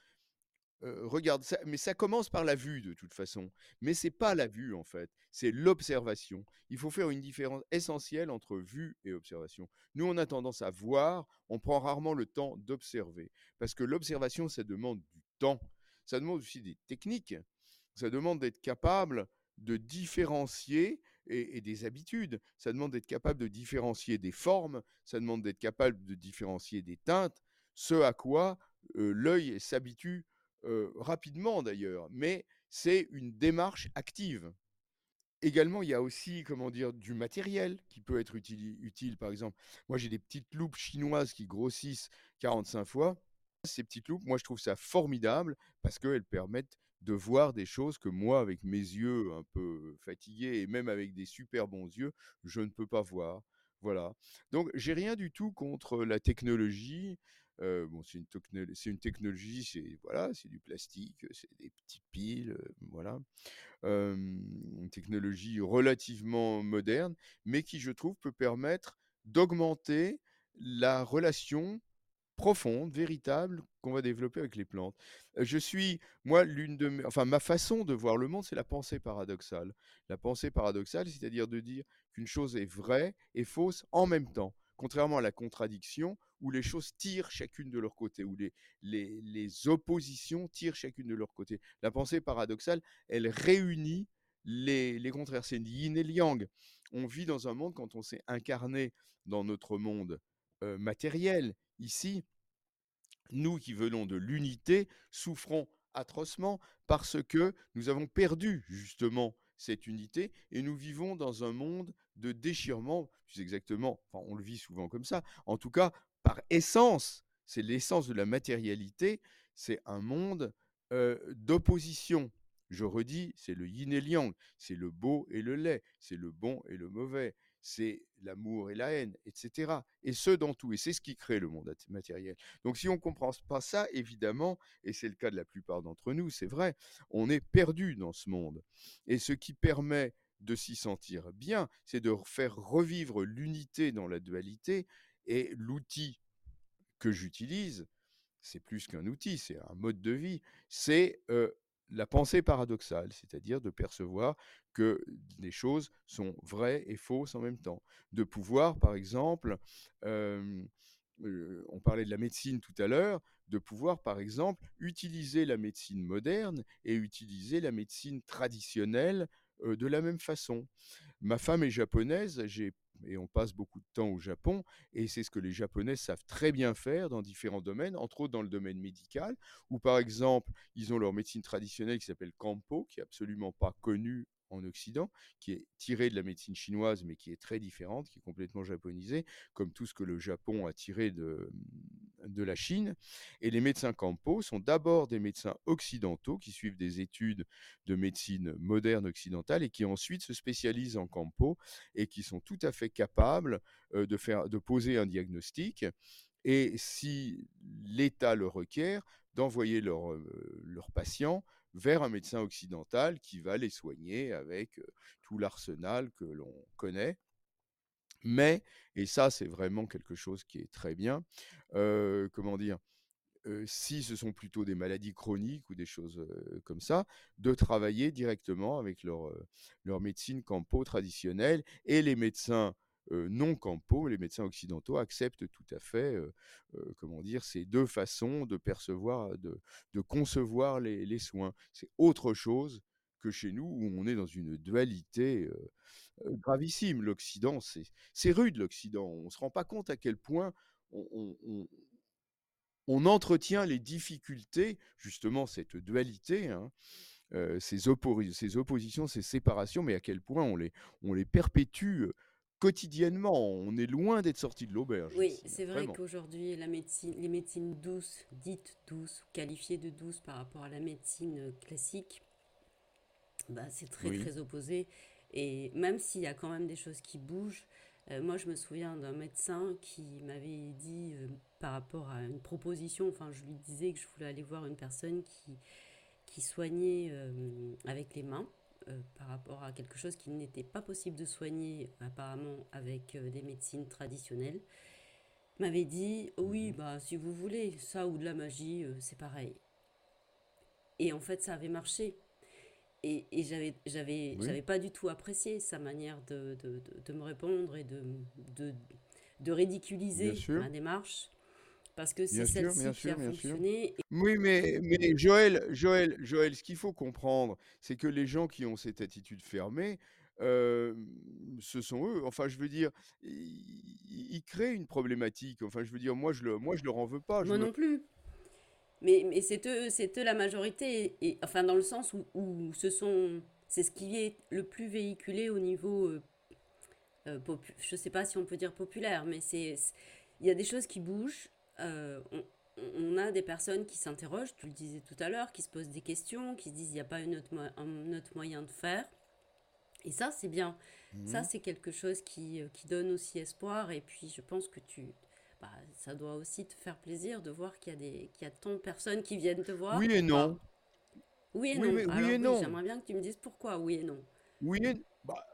regarde, mais ça commence par la vue de toute façon. Mais c'est pas la vue en fait, c'est l'observation. Il faut faire une différence essentielle entre vue et observation. Nous, on a tendance à voir, on prend rarement le temps d'observer, parce que l'observation, ça demande du temps, ça demande aussi des techniques, ça demande d'être capable de différencier et, des habitudes. Ça demande d'être capable de différencier des formes, ça demande d'être capable de différencier des teintes, ce à quoi l'œil s'habitue rapidement d'ailleurs, mais c'est une démarche active. Également, il y a aussi, comment dire, du matériel qui peut être utile. utile. Par exemple, moi j'ai des petites loupes chinoises qui grossissent 45 fois. Ces petites loupes, moi je trouve ça formidable parce qu'elles permettent de voir des choses que moi, avec mes yeux un peu fatigués et même avec des super bons yeux, je ne peux pas voir. Voilà. Donc, j'ai rien du tout contre la technologie. Bon, c'est une, technologie, c'est voilà, c'est du plastique, c'est des petites piles, voilà. une technologie relativement moderne, mais qui, je trouve, peut permettre d'augmenter la relation profonde, véritable, qu'on va développer avec les plantes. Je suis, moi, l'une de mes, enfin, ma façon de voir le monde, c'est la pensée paradoxale. La pensée paradoxale, c'est-à-dire de dire qu'une chose est vraie et fausse en même temps, contrairement à la contradiction où les choses tirent chacune de leur côté, où les, les, les oppositions tirent chacune de leur côté. La pensée paradoxale, elle réunit les, les contraires. C'est yin et yang. On vit dans un monde, quand on s'est incarné dans notre monde matériel, ici, nous qui venons de l'unité, souffrons atrocement parce que nous avons perdu justement cette unité et nous vivons dans un monde de déchirement, plus exactement, on le vit souvent comme ça, en tout cas par essence, c'est l'essence de la matérialité, c'est un monde euh, d'opposition. Je redis, c'est le yin et le yang, c'est le beau et le laid, c'est le bon et le mauvais, c'est l'amour et la haine, etc. Et ce dans tout. Et c'est ce qui crée le monde matériel. Donc si on ne comprend pas ça, évidemment, et c'est le cas de la plupart d'entre nous, c'est vrai, on est perdu dans ce monde. Et ce qui permet de s'y sentir bien, c'est de faire revivre l'unité dans la dualité. Et l'outil que j'utilise, c'est plus qu'un outil, c'est un mode de vie, c'est euh, la pensée paradoxale, c'est-à-dire de percevoir que les choses sont vraies et fausses en même temps. De pouvoir, par exemple, on parlait de la médecine tout à l'heure, de pouvoir, par exemple, utiliser la médecine moderne et utiliser la médecine traditionnelle de la même façon. Ma femme est japonaise, j'ai et on passe beaucoup de temps au Japon, et c'est ce que les Japonais savent très bien faire dans différents domaines, entre autres dans le domaine médical, où par exemple, ils ont leur médecine traditionnelle qui s'appelle Kampo, qui est absolument pas connue en Occident, qui est tirée de la médecine chinoise, mais qui est très différente, qui est complètement japonisée, comme tout ce que le Japon a tiré de, de la Chine. Et les médecins Kampo sont d'abord des médecins occidentaux qui suivent des études de médecine moderne occidentale et qui ensuite se spécialisent en Kampo et qui sont tout à fait capables euh, de, faire, de poser un diagnostic et si l'État le requiert, d'envoyer leurs leur euh, patients vers un médecin occidental qui va les soigner avec tout l'arsenal que l'on connaît. Mais, et ça c'est vraiment quelque chose qui est très bien, comment dire, si ce sont plutôt des maladies chroniques ou des choses comme ça, de travailler directement avec leur, leur médecine campo traditionnelle et les médecins non campo, les médecins occidentaux acceptent tout à fait, comment dire, ces deux façons de percevoir, de, concevoir les, soins. C'est autre chose que chez nous où on est dans une dualité gravissime. L'Occident, c'est rude l'Occident. On ne se rend pas compte à quel point on, entretient les difficultés, justement cette dualité, hein, ces, oppositions, ces séparations, mais à quel point on les perpétue quotidiennement. On est loin d'être sorti de l'auberge. Oui, c'est vrai qu'aujourd'hui, la médecine, les médecines douces, dites douces, qualifiées de douces par rapport à la médecine classique, bah, c'est très très opposé. Et même s'il y a quand même des choses qui bougent, euh, moi je me souviens d'un médecin qui m'avait dit euh, par rapport à une proposition, enfin je lui disais que je voulais aller voir une personne qui, qui soignait euh, avec les mains. Par rapport à quelque chose qui n'était pas possible de soigner apparemment avec des médecines traditionnelles, m'avait dit oui mhm. bah si vous voulez ça ou de la magie c'est pareil. Et en fait ça avait marché et, et j'avais, j'avais, j'avais pas du tout apprécié sa manière de, de, de, me répondre et de, de ridiculiser ma démarche. Parce que c'est celle-ci qui a fonctionné. Oui, mais, mais Joël, Joël, Joël, ce qu'il faut comprendre, c'est que les gens qui ont cette attitude fermée, euh, ce sont eux. Enfin, je veux dire, ils, créent une problématique. Enfin, je veux dire, moi, je le, moi, je leur en veux pas. Moi non plus. Mais, mais c'est eux, c'est eux la majorité, et, enfin dans le sens où, où ce sont, c'est ce qui est le plus véhiculé au niveau, euh, euh je sais pas si on peut dire populaire, mais c'est, il y a des choses qui bougent. Euh, on a des personnes qui s'interrogent, tu le disais tout à l'heure, qui se posent des questions, qui se disent il n'y a pas une autre un autre moyen de faire. Et ça, c'est bien. Ça, Mmh c'est quelque chose qui, euh, qui donne aussi espoir. Et puis, je pense que tu, bah, ça doit aussi te faire plaisir de voir qu'il y a des, qu'il y a tant de personnes qui viennent te voir Oui et pour, non. bah, oui et Oui, non. mais oui Alors et oui, non. j'aimerais bien que tu me dises pourquoi oui et non. Oui et bah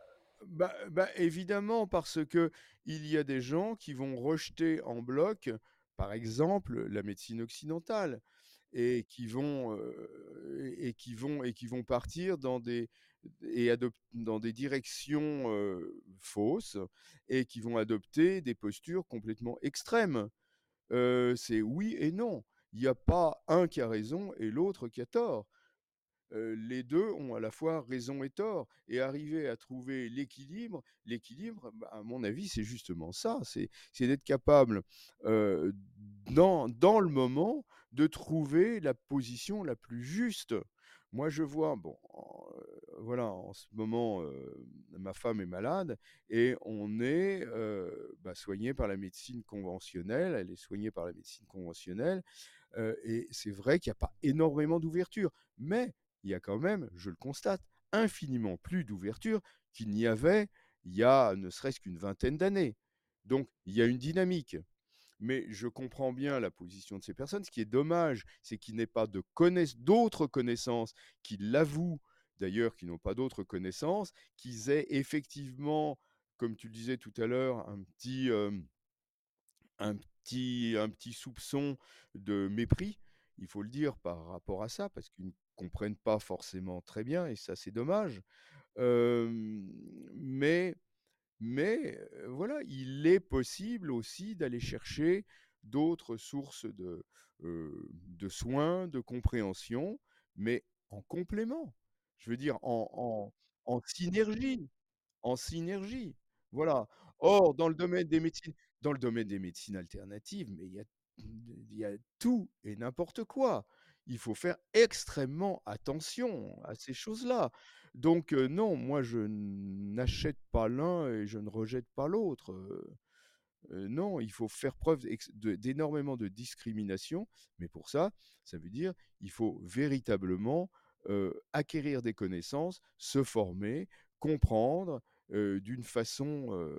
bah bah, évidemment parce que il y a des gens qui vont rejeter en bloc, par exemple, la médecine occidentale et qui vont, et qui vont et qui vont partir dans des et dans des directions, fausses et qui vont adopter des postures complètement extrêmes. C'est oui et non. Il y a pas un qui a raison et l'autre qui a tort. Heu, les 2 ont à la fois raison et tort et arriver à trouver l'équilibre l'équilibre, bah, à mon avis, c'est justement ça, c'est d'être capable, heu, dans dans le moment, de trouver la position la plus juste. Moi, je vois, bon, heu, voilà, en ce moment, ma femme est malade et on est, bah, soigné par la médecine conventionnelle. Elle est soignée par la médecine conventionnelle, et c'est vrai qu'il y a pas énormément d'ouverture, mais il y a quand même, je le constate, infiniment plus d'ouverture qu'il n'y avait il y a ne serait-ce qu'une vingtaine d'années. Donc il y a une dynamique. Mais je comprends bien la position de ces personnes. Ce qui est dommage, c'est qu'ils n'aient pas d'autres connaissances, qu'ils l'avouent d'ailleurs qu'ils n'ont pas d'autres connaissances, qu'ils aient effectivement, comme tu le disais tout à l'heure, un petit, un petit soupçon de mépris, il faut le dire, par rapport à ça, parce qu'ils ne comprennent pas forcément très bien et ça, c'est dommage. Mais mais voilà, il est possible aussi d'aller chercher d'autres sources de, de soins, de compréhension, mais en complément. Je veux dire en en en synergie. En synergie, voilà. Or, dans le domaine des médecines dans le domaine des médecines alternatives, mais il y a il y a tout et n'importe quoi. Il faut faire extrêmement attention à ces choses-là. Donc non, moi je n'achète pas l'un et je ne rejette pas l'autre, non, il faut faire preuve d'énormément de discrimination, mais pour ça, ça veut dire, il faut véritablement, acquérir des connaissances, se former, comprendre, d'une façon,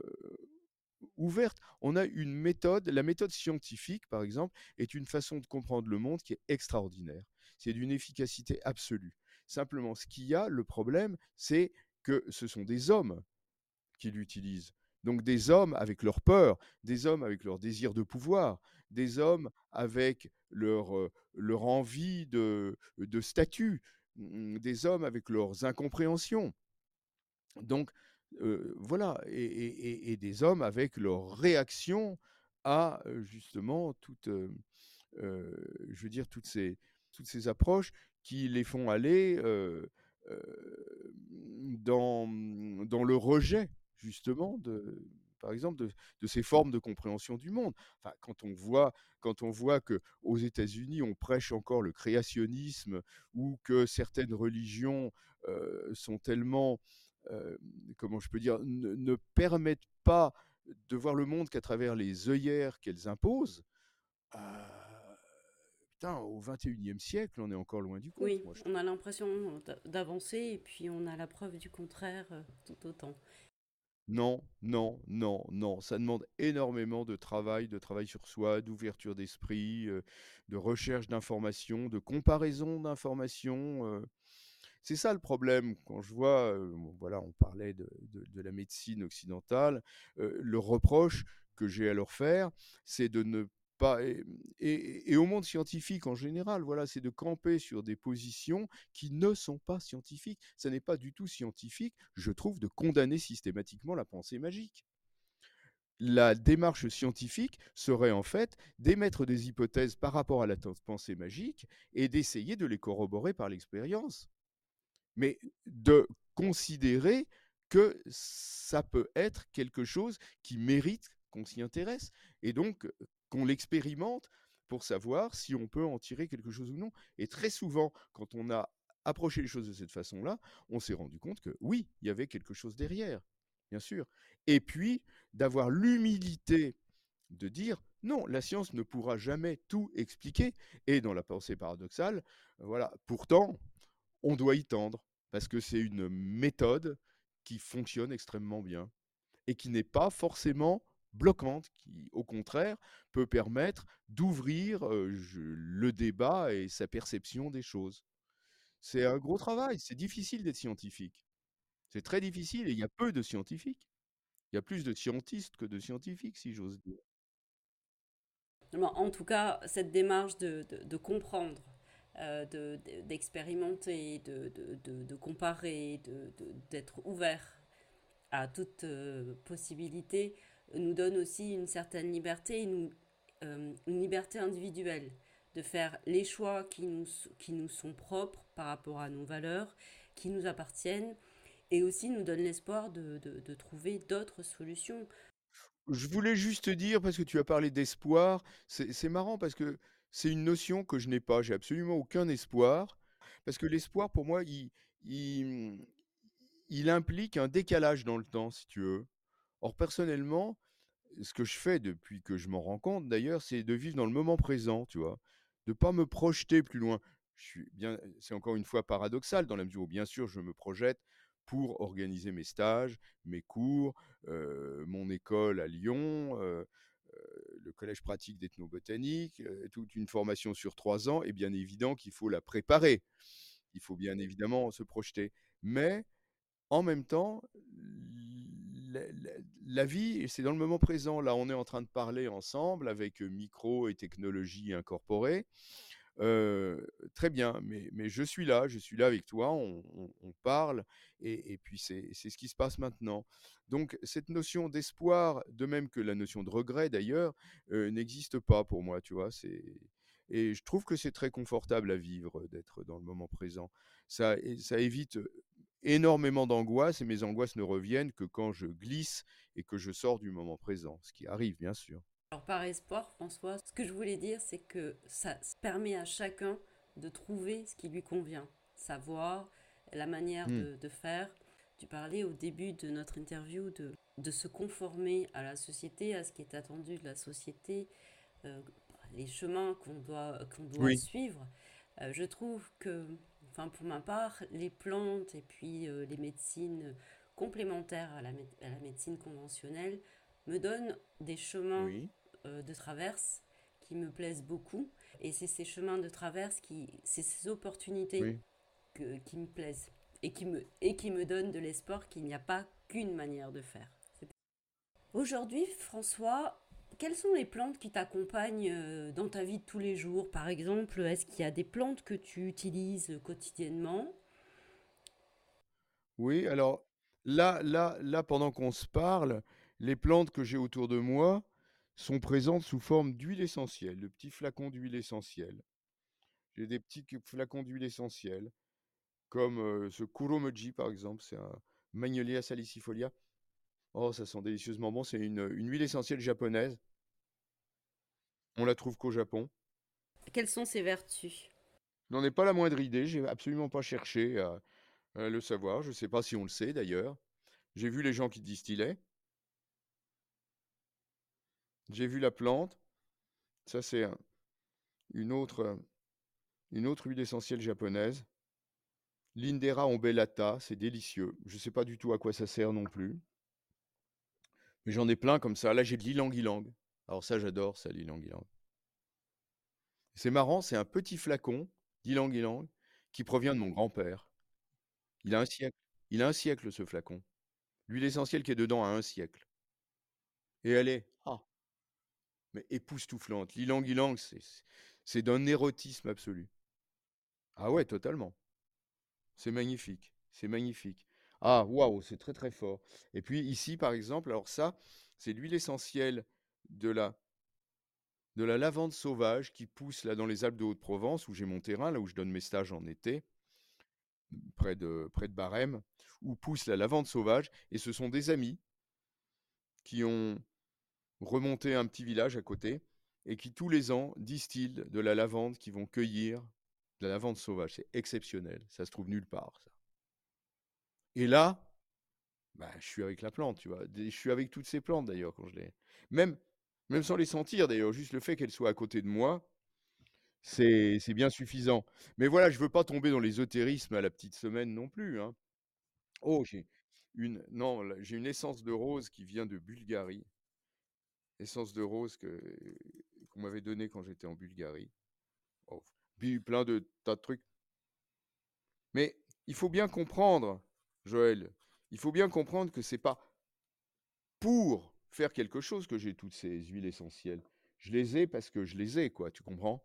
ouverte. On a une méthode la méthode scientifique, par exemple, est une façon de comprendre le monde qui est extraordinaire. C'est d'une efficacité absolue. Simplement, ce qu'il y a, le problème, c'est que ce sont des hommes qui l'utilisent. Donc des hommes avec leurs peurs, des hommes avec leur désir de pouvoir, des hommes avec leur, heu, leur envie de de statut, mmh, des hommes avec leurs incompréhensions. Donc voilà et des hommes avec leurs réactions à, justement toute, hem, heu, je veux dire toutes ces toutes ces approches qui les font aller, dans, mmh, dans le rejet justement de par exemple de de ces formes de compréhension du monde. Enfin, quand on voit quand on voit qu'aux États-Unis, on prêche encore le créationnisme ou que certaines religions, sont tellement, hem, comment je peux dire? Ne ne permettent pas de voir le monde qu'à travers les œillères qu'elles imposent, heu, putain, au 21e siècle, on est encore loin du compte, Oui, moi on a l'impression d'a- d'avancer et puis on a la preuve du contraire euh, tout autant. Non, non, non, non, ça demande énormément de travail, de travail sur soi, d'ouverture d'esprit, de recherche d'informations, de comparaison d'informations. C'est ça le problème quand je vois, voilà, on parlait de la médecine occidentale, le reproche que j'ai à leur faire, c'est de ne pas et et au monde scientifique en général, voilà, c'est de camper sur des positions qui ne sont pas scientifiques. Ça n'est pas du tout scientifique, je trouve, de condamner systématiquement la pensée magique. La démarche scientifique serait en fait d'émettre des hypothèses par rapport à la pensée magique et d'essayer de les corroborer par l'expérience. Mais de considérer que ça peut être quelque chose qui mérite qu'on s'y intéresse et donc qu'on l'expérimente pour savoir si on peut en tirer quelque chose ou non. Et très souvent, quand on a approché les choses de cette façon-là, on s'est rendu compte que oui, il y avait quelque chose derrière, bien sûr. Et puis d'avoir l'humilité de dire Non, la science ne pourra jamais tout expliquer et dans la pensée paradoxale, voilà, pourtant, on doit y tendre parce que c'est une méthode qui fonctionne extrêmement bien et qui n'est pas forcément bloquante, qui au contraire peut permettre d'ouvrir, le débat et sa perception des choses. C'est un gros travail, c'est difficile d'être scientifique. C'est très difficile et il y a peu de scientifiques. Il y a plus de scientistes que de scientifiques, si j'ose dire. En tout cas, cette démarche de comprendre, euh, de, d'expérimenter, de, de, comparer, d'être ouvert à toute euh, possibilité, nous donne aussi une certaine liberté, une, euh, une liberté individuelle de faire les choix qui nous, qui nous sont propres par rapport à nos valeurs, qui nous appartiennent, et aussi nous donne l'espoir de, de, de trouver d'autres solutions. Je voulais juste te dire, parce que tu as parlé d'espoir, c'est marrant parce que c'est une notion que je n'ai pas. J'ai absolument aucun espoir. Parce que l'espoir, pour moi, il, implique un décalage dans le temps, si tu veux. Or, personnellement, ce que je fais depuis que je m'en rends compte, d'ailleurs, c'est de vivre dans le moment présent, tu vois. De pas me projeter plus loin. Je suis bien, c'est encore une fois paradoxal dans la mesure où, bien sûr, je me projette pour organiser mes stages, mes cours, euh, mon école à Lyon, euh, le collège pratique d'ethnobotanique, toute une formation sur trois ans, et bien évident qu'il faut la préparer. Il faut bien évidemment se projeter. Mais en même temps, la, vie, c'est dans le moment présent. Là, on est en train de parler ensemble avec micro et technologie très bien, mais, je suis là, je suis là avec toi, on, parle, et, et puis c'est ce qui se passe maintenant. Donc cette notion d'espoir, de même que la notion de regret d'ailleurs, n'existe pas pour moi, tu vois. Et je trouve que c'est très confortable à vivre d'être dans le moment présent. Ça, ça évite énormément d'angoisse, et mes angoisses ne reviennent que quand je glisse et que je sors du moment présent, ce qui arrive bien sûr. Alors par espoir, François, ce que je voulais dire, c'est que ça permet à chacun de trouver ce qui lui convient, sa voix, la manière hmm. de, faire. Tu parlais au début de notre interview de, de, se conformer à la société, à ce qui est attendu de la société, euh, les chemins qu'on doit, qu'on doit suivre. Euh, je trouve que, enfin pour ma part, les plantes et puis euh, les médecines complémentaires à la, à la médecine conventionnelle me donnent des chemins oui. Euh, de traverse qui me plaisent beaucoup. Et c'est ces chemins de traverse, qui, c'est ces opportunités qui me plaisent et qui me, et qui me donnent de l'espoir qu'il n'y a pas qu'une manière de faire. Aujourd'hui, François, quelles sont les plantes qui t'accompagnent euh, dans ta vie de tous les jours? Par exemple, est-ce qu'il y a des plantes que tu utilises quotidiennement? Oui, alors là, là, là, pendant qu'on se parle, les plantes que j'ai autour de moi, sont présentes sous forme d'huile essentielle, de petits flacons d'huile essentielle. J'ai des petits flacons d'huile essentielle, comme euh, ce Kuromoji par exemple, c'est un Magnolia salicifolia. Oh, ça sent délicieusement bon, c'est une, huile essentielle japonaise. On la trouve qu'au Japon. Quelles sont ses vertus? Je n'en ai pas la moindre idée, j'ai absolument pas cherché à, à le savoir, je ne sais pas si on le sait d'ailleurs. J'ai vu les gens qui distillaient. J'ai vu la plante. Ça, c'est une autre, une autre huile essentielle japonaise. Lindera ombellata, c'est délicieux. Je ne sais pas du tout à quoi ça sert non plus. Mais j'en ai plein comme ça. Là, j'ai de l'ilang-ilang. Alors ça, j'adore ça, l'ilang-ilang. C'est marrant, c'est un petit flacon d'ilang-ilang qui provient de mon grand-père. Il a un siècle. Il a un siècle, ce flacon. L'huile essentielle qui est dedans a un siècle. Et elle est, ah, mais époustouflante. L'ilang ilang, c'est d'un érotisme absolu. Ah ouais, totalement. C'est magnifique, c'est magnifique. Ah, waouh, c'est très très fort. Et puis ici, par exemple, alors ça, c'est l'huile essentielle de la, de la lavande sauvage qui pousse là dans les Alpes de Haute-Provence, où j'ai mon terrain, là où je donne mes stages en été, près de, près de Barème, où pousse la lavande sauvage. Et ce sont des amis qui ont remonter un petit village à côté et qui tous les ans distillent de la lavande qui vont cueillir de la lavande sauvage. C'est exceptionnel. Ça se trouve nulle part, ça. Et là, bah, je suis avec la plante, tu vois. Je suis avec toutes ces plantes d'ailleurs quand je les. Même, Même sans les sentir d'ailleurs, juste le fait qu'elles soient à côté de moi, c'est bien suffisant. Mais voilà, je veux pas tomber dans l'ésotérisme à la petite semaine non plus, hein. Oh, j'ai une j'ai une essence de rose qui vient de Bulgarie. Essence de rose que qu'on m'avait donnée quand j'étais en Bulgarie. Oh, puis plein de tas de trucs. Mais il faut bien comprendre, Joël, il faut bien comprendre que c'est pas pour faire quelque chose que j'ai toutes ces huiles essentielles. Je les ai parce que je les ai, quoi, tu comprends?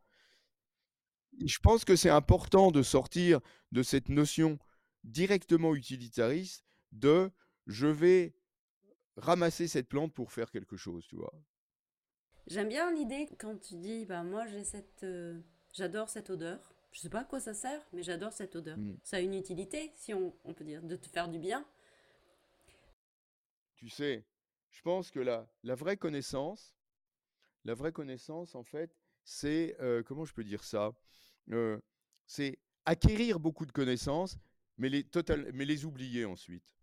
Je pense que c'est important de sortir de cette notion directement utilitariste de je vais ramasser cette plante pour faire quelque chose, tu vois? J'aime bien l'idée quand tu dis, bah moi j'ai cette, euh, j'adore cette odeur. Je sais pas à quoi ça sert, mais j'adore cette odeur. Mm. Ça a une utilité, si on, on peut dire, de te faire du bien. Tu sais, je pense que la, la vraie connaissance, la vraie connaissance, en fait, c'est, euh, comment je peux dire ça? Euh, c'est acquérir beaucoup de connaissances, mais les, total, mais les oublier ensuite,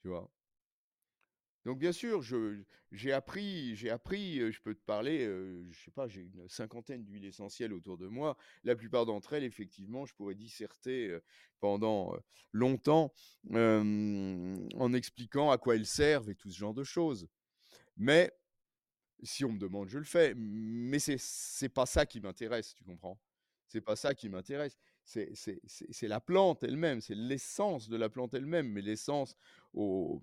tu vois? Donc bien sûr, j'ai appris, j'ai appris, je peux te parler, euh, je sais pas, j'ai une cinquantaine d'huiles essentielles autour de moi. La plupart d'entre elles, effectivement, je pourrais disserter pendant longtemps en expliquant à quoi elles servent et tout ce genre de choses. Mais si on me demande, je le fais. Mais c'est c'est pas ça qui m'intéresse, tu comprends? C'est pas ça qui m'intéresse. C'est c'est c'est c'est la plante elle-même, c'est l'essence de la plante elle-même, mais l'essence au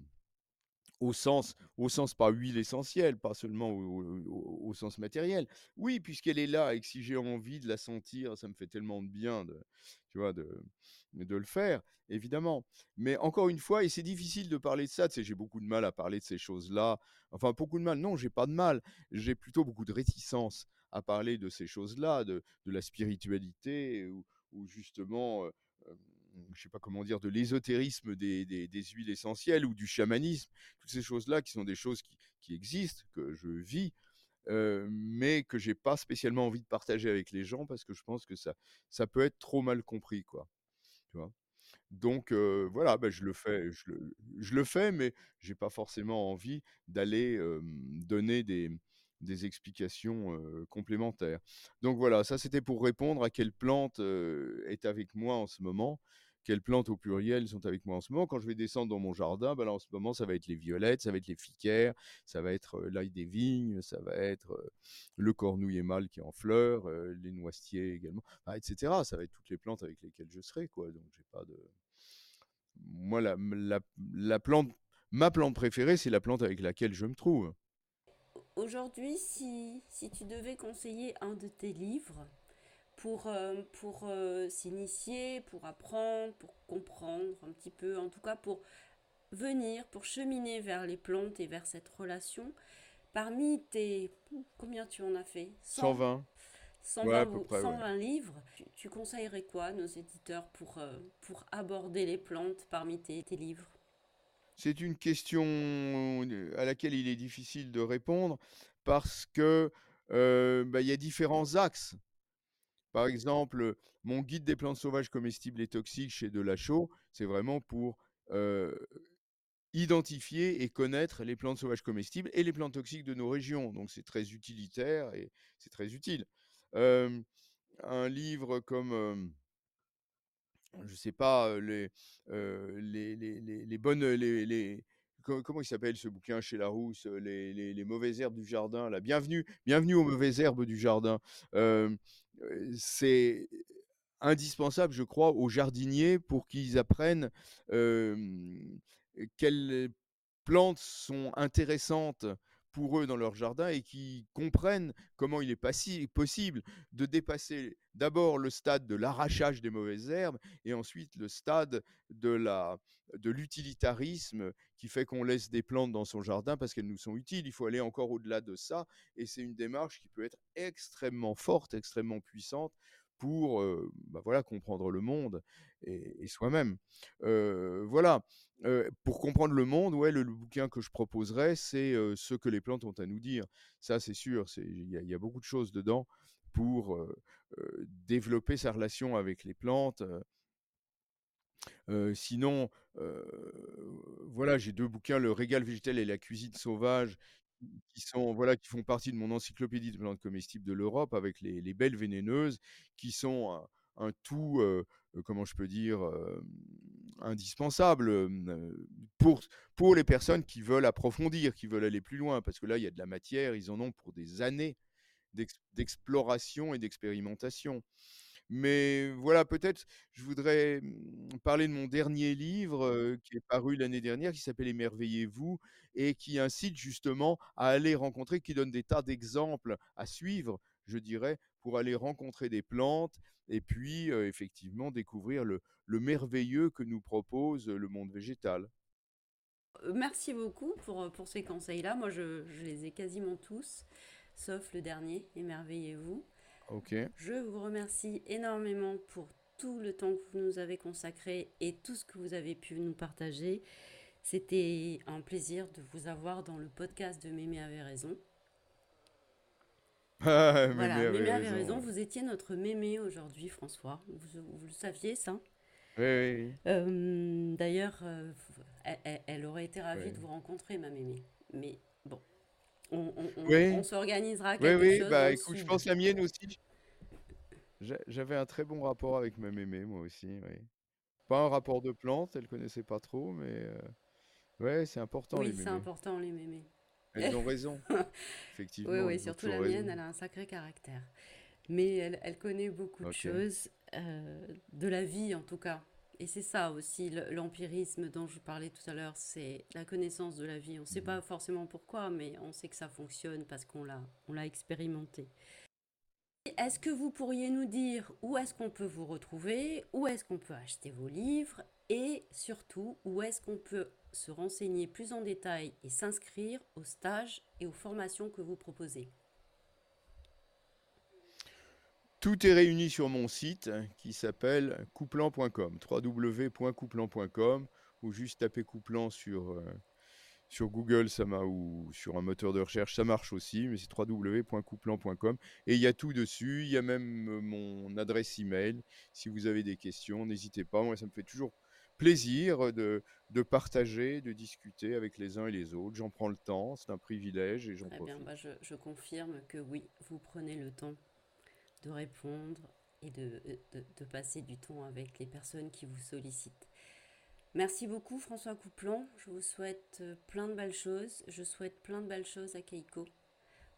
au sens au sens pas huile essentielle, pas seulement au sens matériel. Oui, puisqu'elle est là et que si j'ai envie de la sentir, ça me fait tellement de bien de tu vois, de de le faire, évidemment. Mais encore une fois et c'est difficile de parler de ça, tu sais, j'ai beaucoup de mal à parler de ces choses-là. Enfin, beaucoup de mal, non, j'ai pas de mal, j'ai plutôt beaucoup de réticence à parler de ces choses-là, de de la spiritualité ou ou justement, heu, hem, je sais pas comment dire, de l'ésotérisme des des huiles essentielles ou du chamanisme. Toutes ces choses-là qui sont des choses qui qui existent, que je vis, heu, mais que j'ai pas spécialement envie de partager avec les gens parce que je pense que ça ça peut être trop mal compris, quoi, tu vois? Donc heu, voilà, bah, je le fais je le je le fais, mais j'ai pas forcément envie d'aller, hem, donner des des explications, complémentaires. Donc voilà, ça c'était pour répondre à quelle plante, est avec moi en ce moment. Quelles plantes au pluriel sont avec moi en ce moment. Quand je vais descendre dans mon jardin, bah, là en ce moment ça va être les violettes, ça va être les ficaires, ça va être, l'ail des vignes, ça va être, le cornouiller mâle qui est en fleurs, les noisetiers également, enfin et cetera. Ça va être toutes les plantes avec lesquelles je serai, quoi, donc j'ai pas de moi, la la la plante ma plante préférée, c'est la plante avec laquelle je me trouve. Aujourd'hui, si, si tu devais conseiller un de tes livres pour, euh, pour euh, s'initier, pour apprendre, pour comprendre un petit peu, en tout cas pour venir, pour cheminer vers les plantes et vers cette relation, parmi tes... Combien tu en as fait? 100, 120. Ouais, 120, à peu ou- près, ouais. 120 livres. Tu, tu conseillerais quoi à nos éditeurs pour, euh, pour aborder les plantes parmi tes, tes livres? C'est une question, à laquelle il est difficile de répondre parce que, bah, il y a différents axes. Par exemple, mon guide des plantes sauvages comestibles et toxiques chez Delachaux, c'est vraiment pour, identifier et connaître les plantes sauvages comestibles et les plantes toxiques de nos régions. Donc c'est très utilitaire et c'est très utile. Un livre comme, je sais pas, les, les les bonnes, les les co comment il s'appelle ce bouquin chez Larousse? Les les mauvaises herbes du jardin là, Bienvenue Bienvenue aux mauvaises herbes du jardin. C'est indispensable, je crois, aux jardiniers pour qu'ils apprennent, quelles plantes sont intéressantes pour eux dans leur jardin et qu'ils comprennent comment il est possible de dépasser d'abord le stade de l'arrachage des mauvaises herbes et ensuite le stade de de l'utilitarisme qui fait qu'on laisse des plantes dans son jardin parce qu'elles nous sont utiles. Il faut aller encore au-delà de ça et c'est une démarche qui peut être extrêmement forte, extrêmement puissante pour, bah, voilà, comprendre le monde et soi-même. Voilà, pour comprendre le monde, ouais, le le bouquin que je proposerais, c'est, «Ce que les plantes ont à nous dire». Ça, c'est sûr, il y y a beaucoup de choses dedans pour, développer sa relation avec les plantes, sinon, voilà, j'ai 2 bouquins, Le régal végétal et la cuisine sauvage, qui sont voilà, qui font partie de mon encyclopédie de plantes comestibles de l'Europe avec les, les belles vénéneuses, qui sont un, tout, euh, euh, comment je peux dire, euh, indispensable pour, pour les personnes qui veulent approfondir, qui veulent aller plus loin, parce que là, il y a de la matière, ils en ont pour des années d'ex- d'exploration et d'expérimentation. Mais voilà, peut-être, je voudrais mm, parler de mon dernier livre euh, qui est paru l'année dernière, qui s'appelle Émerveillez-vous, et qui incite justement à aller rencontrer, qui donne des tas d'exemples à suivre, je dirais, pour aller rencontrer des plantes et puis euh, effectivement découvrir le, le merveilleux que nous propose le monde végétal. Merci beaucoup pour, pour ces conseils-là. Moi, je, je les ai quasiment tous, sauf le dernier, émerveillez-vous. Ok. Je vous remercie énormément pour tout le temps que vous nous avez consacré et tout ce que vous avez pu nous partager. C'était un plaisir de vous avoir dans le podcast de Mémé avait raison. Ah, Voilà, Mémé Mémé avait raison. raison. Vous étiez notre Mémé aujourd'hui, François. Vous, vous le saviez, ça? Oui, oui, Euh, d'ailleurs, euh, elle, elle- elle aurait été ravie oui. de vous rencontrer, ma Mémé. Mais bon, on, Oui, on s'organisera oui, quelque oui, chose dans bah écoute, je pense la mienne aussi. J'a- J'avais un très bon rapport avec ma mémé, moi aussi, oui. Pas un rapport de plante, elle connaissait pas trop, mais euh, ouais, c'est important les Oui, c'est important, les mémés. Elles ont raison, Oui, effectivement, oui, ont surtout la mienne, elle a un sacré caractère. Mais elle, elle connaît beaucoup de choses, euh, de la vie en tout cas. Et c'est ça aussi, le- l'empirisme dont je parlais tout à l'heure, c'est la connaissance de la vie. On ne sait Mhm. pas forcément pourquoi, mais on sait que ça fonctionne parce qu'on l'a, on l'a expérimenté. Est-ce que vous pourriez nous dire où est-ce qu'on peut vous retrouver, où est-ce qu'on peut acheter vos livres et surtout où est-ce qu'on peut se renseigner plus en détail et s'inscrire aux stages et aux formations que vous proposez? Tout est réuni sur mon site qui s'appelle couplan.com, www.couplan.com, ou juste taper couplan sur, euh, sur Google ça m'a, ou sur un moteur de recherche, ça marche aussi, mais c'est www.couplan.com. Et il y a tout dessus, il y a même euh, mon adresse email. Si vous avez des questions, n'hésitez pas, moi ça me fait toujours plaisir de, de partager, de discuter avec les uns et les autres. J'en prends le temps, c'est un privilège et j'en Très bien, je confirme que oui, vous prenez le temps de répondre et de, de- de passer du temps avec les personnes qui vous sollicitent. Merci beaucoup François Couplan, je vous souhaite euh, plein de belles choses, je souhaite plein de belles choses à Keiko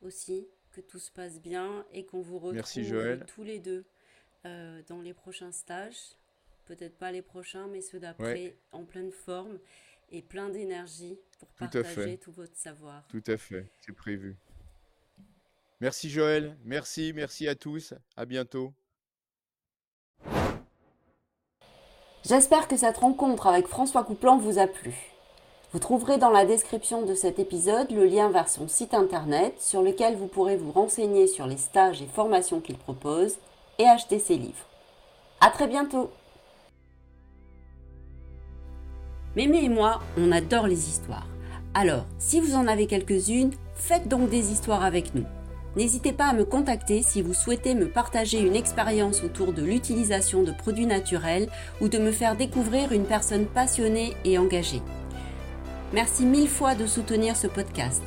aussi, que tout se passe bien et qu'on vous Merci retrouve Joël. tous les deux euh, dans les prochains stages, peut-être pas les prochains, mais ceux Ouais, d'après, en pleine forme et plein d'énergie pour tout partager tout votre savoir. tout à fait, c'est prévu. Merci Joël, merci, merci à tous, à bientôt. J'espère que cette rencontre avec François Couplan vous a plu. Vous trouverez dans la description de cet épisode le lien vers son site internet sur lequel vous pourrez vous renseigner sur les stages et formations qu'il propose et acheter ses livres. À très bientôt Mémé et moi, on adore les histoires. Alors, si vous en avez quelques-unes, faites donc des histoires avec nous. N'hésitez pas à me contacter si vous souhaitez me partager une expérience autour de l'utilisation de produits naturels ou de me faire découvrir une personne passionnée et engagée. Merci mille fois de soutenir ce podcast.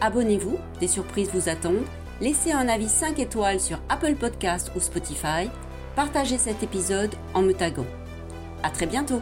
Abonnez-vous, des surprises vous attendent. Laissez un avis 5 étoiles sur Apple Podcast ou Spotify. Partagez cet épisode en me taguant. À très bientôt!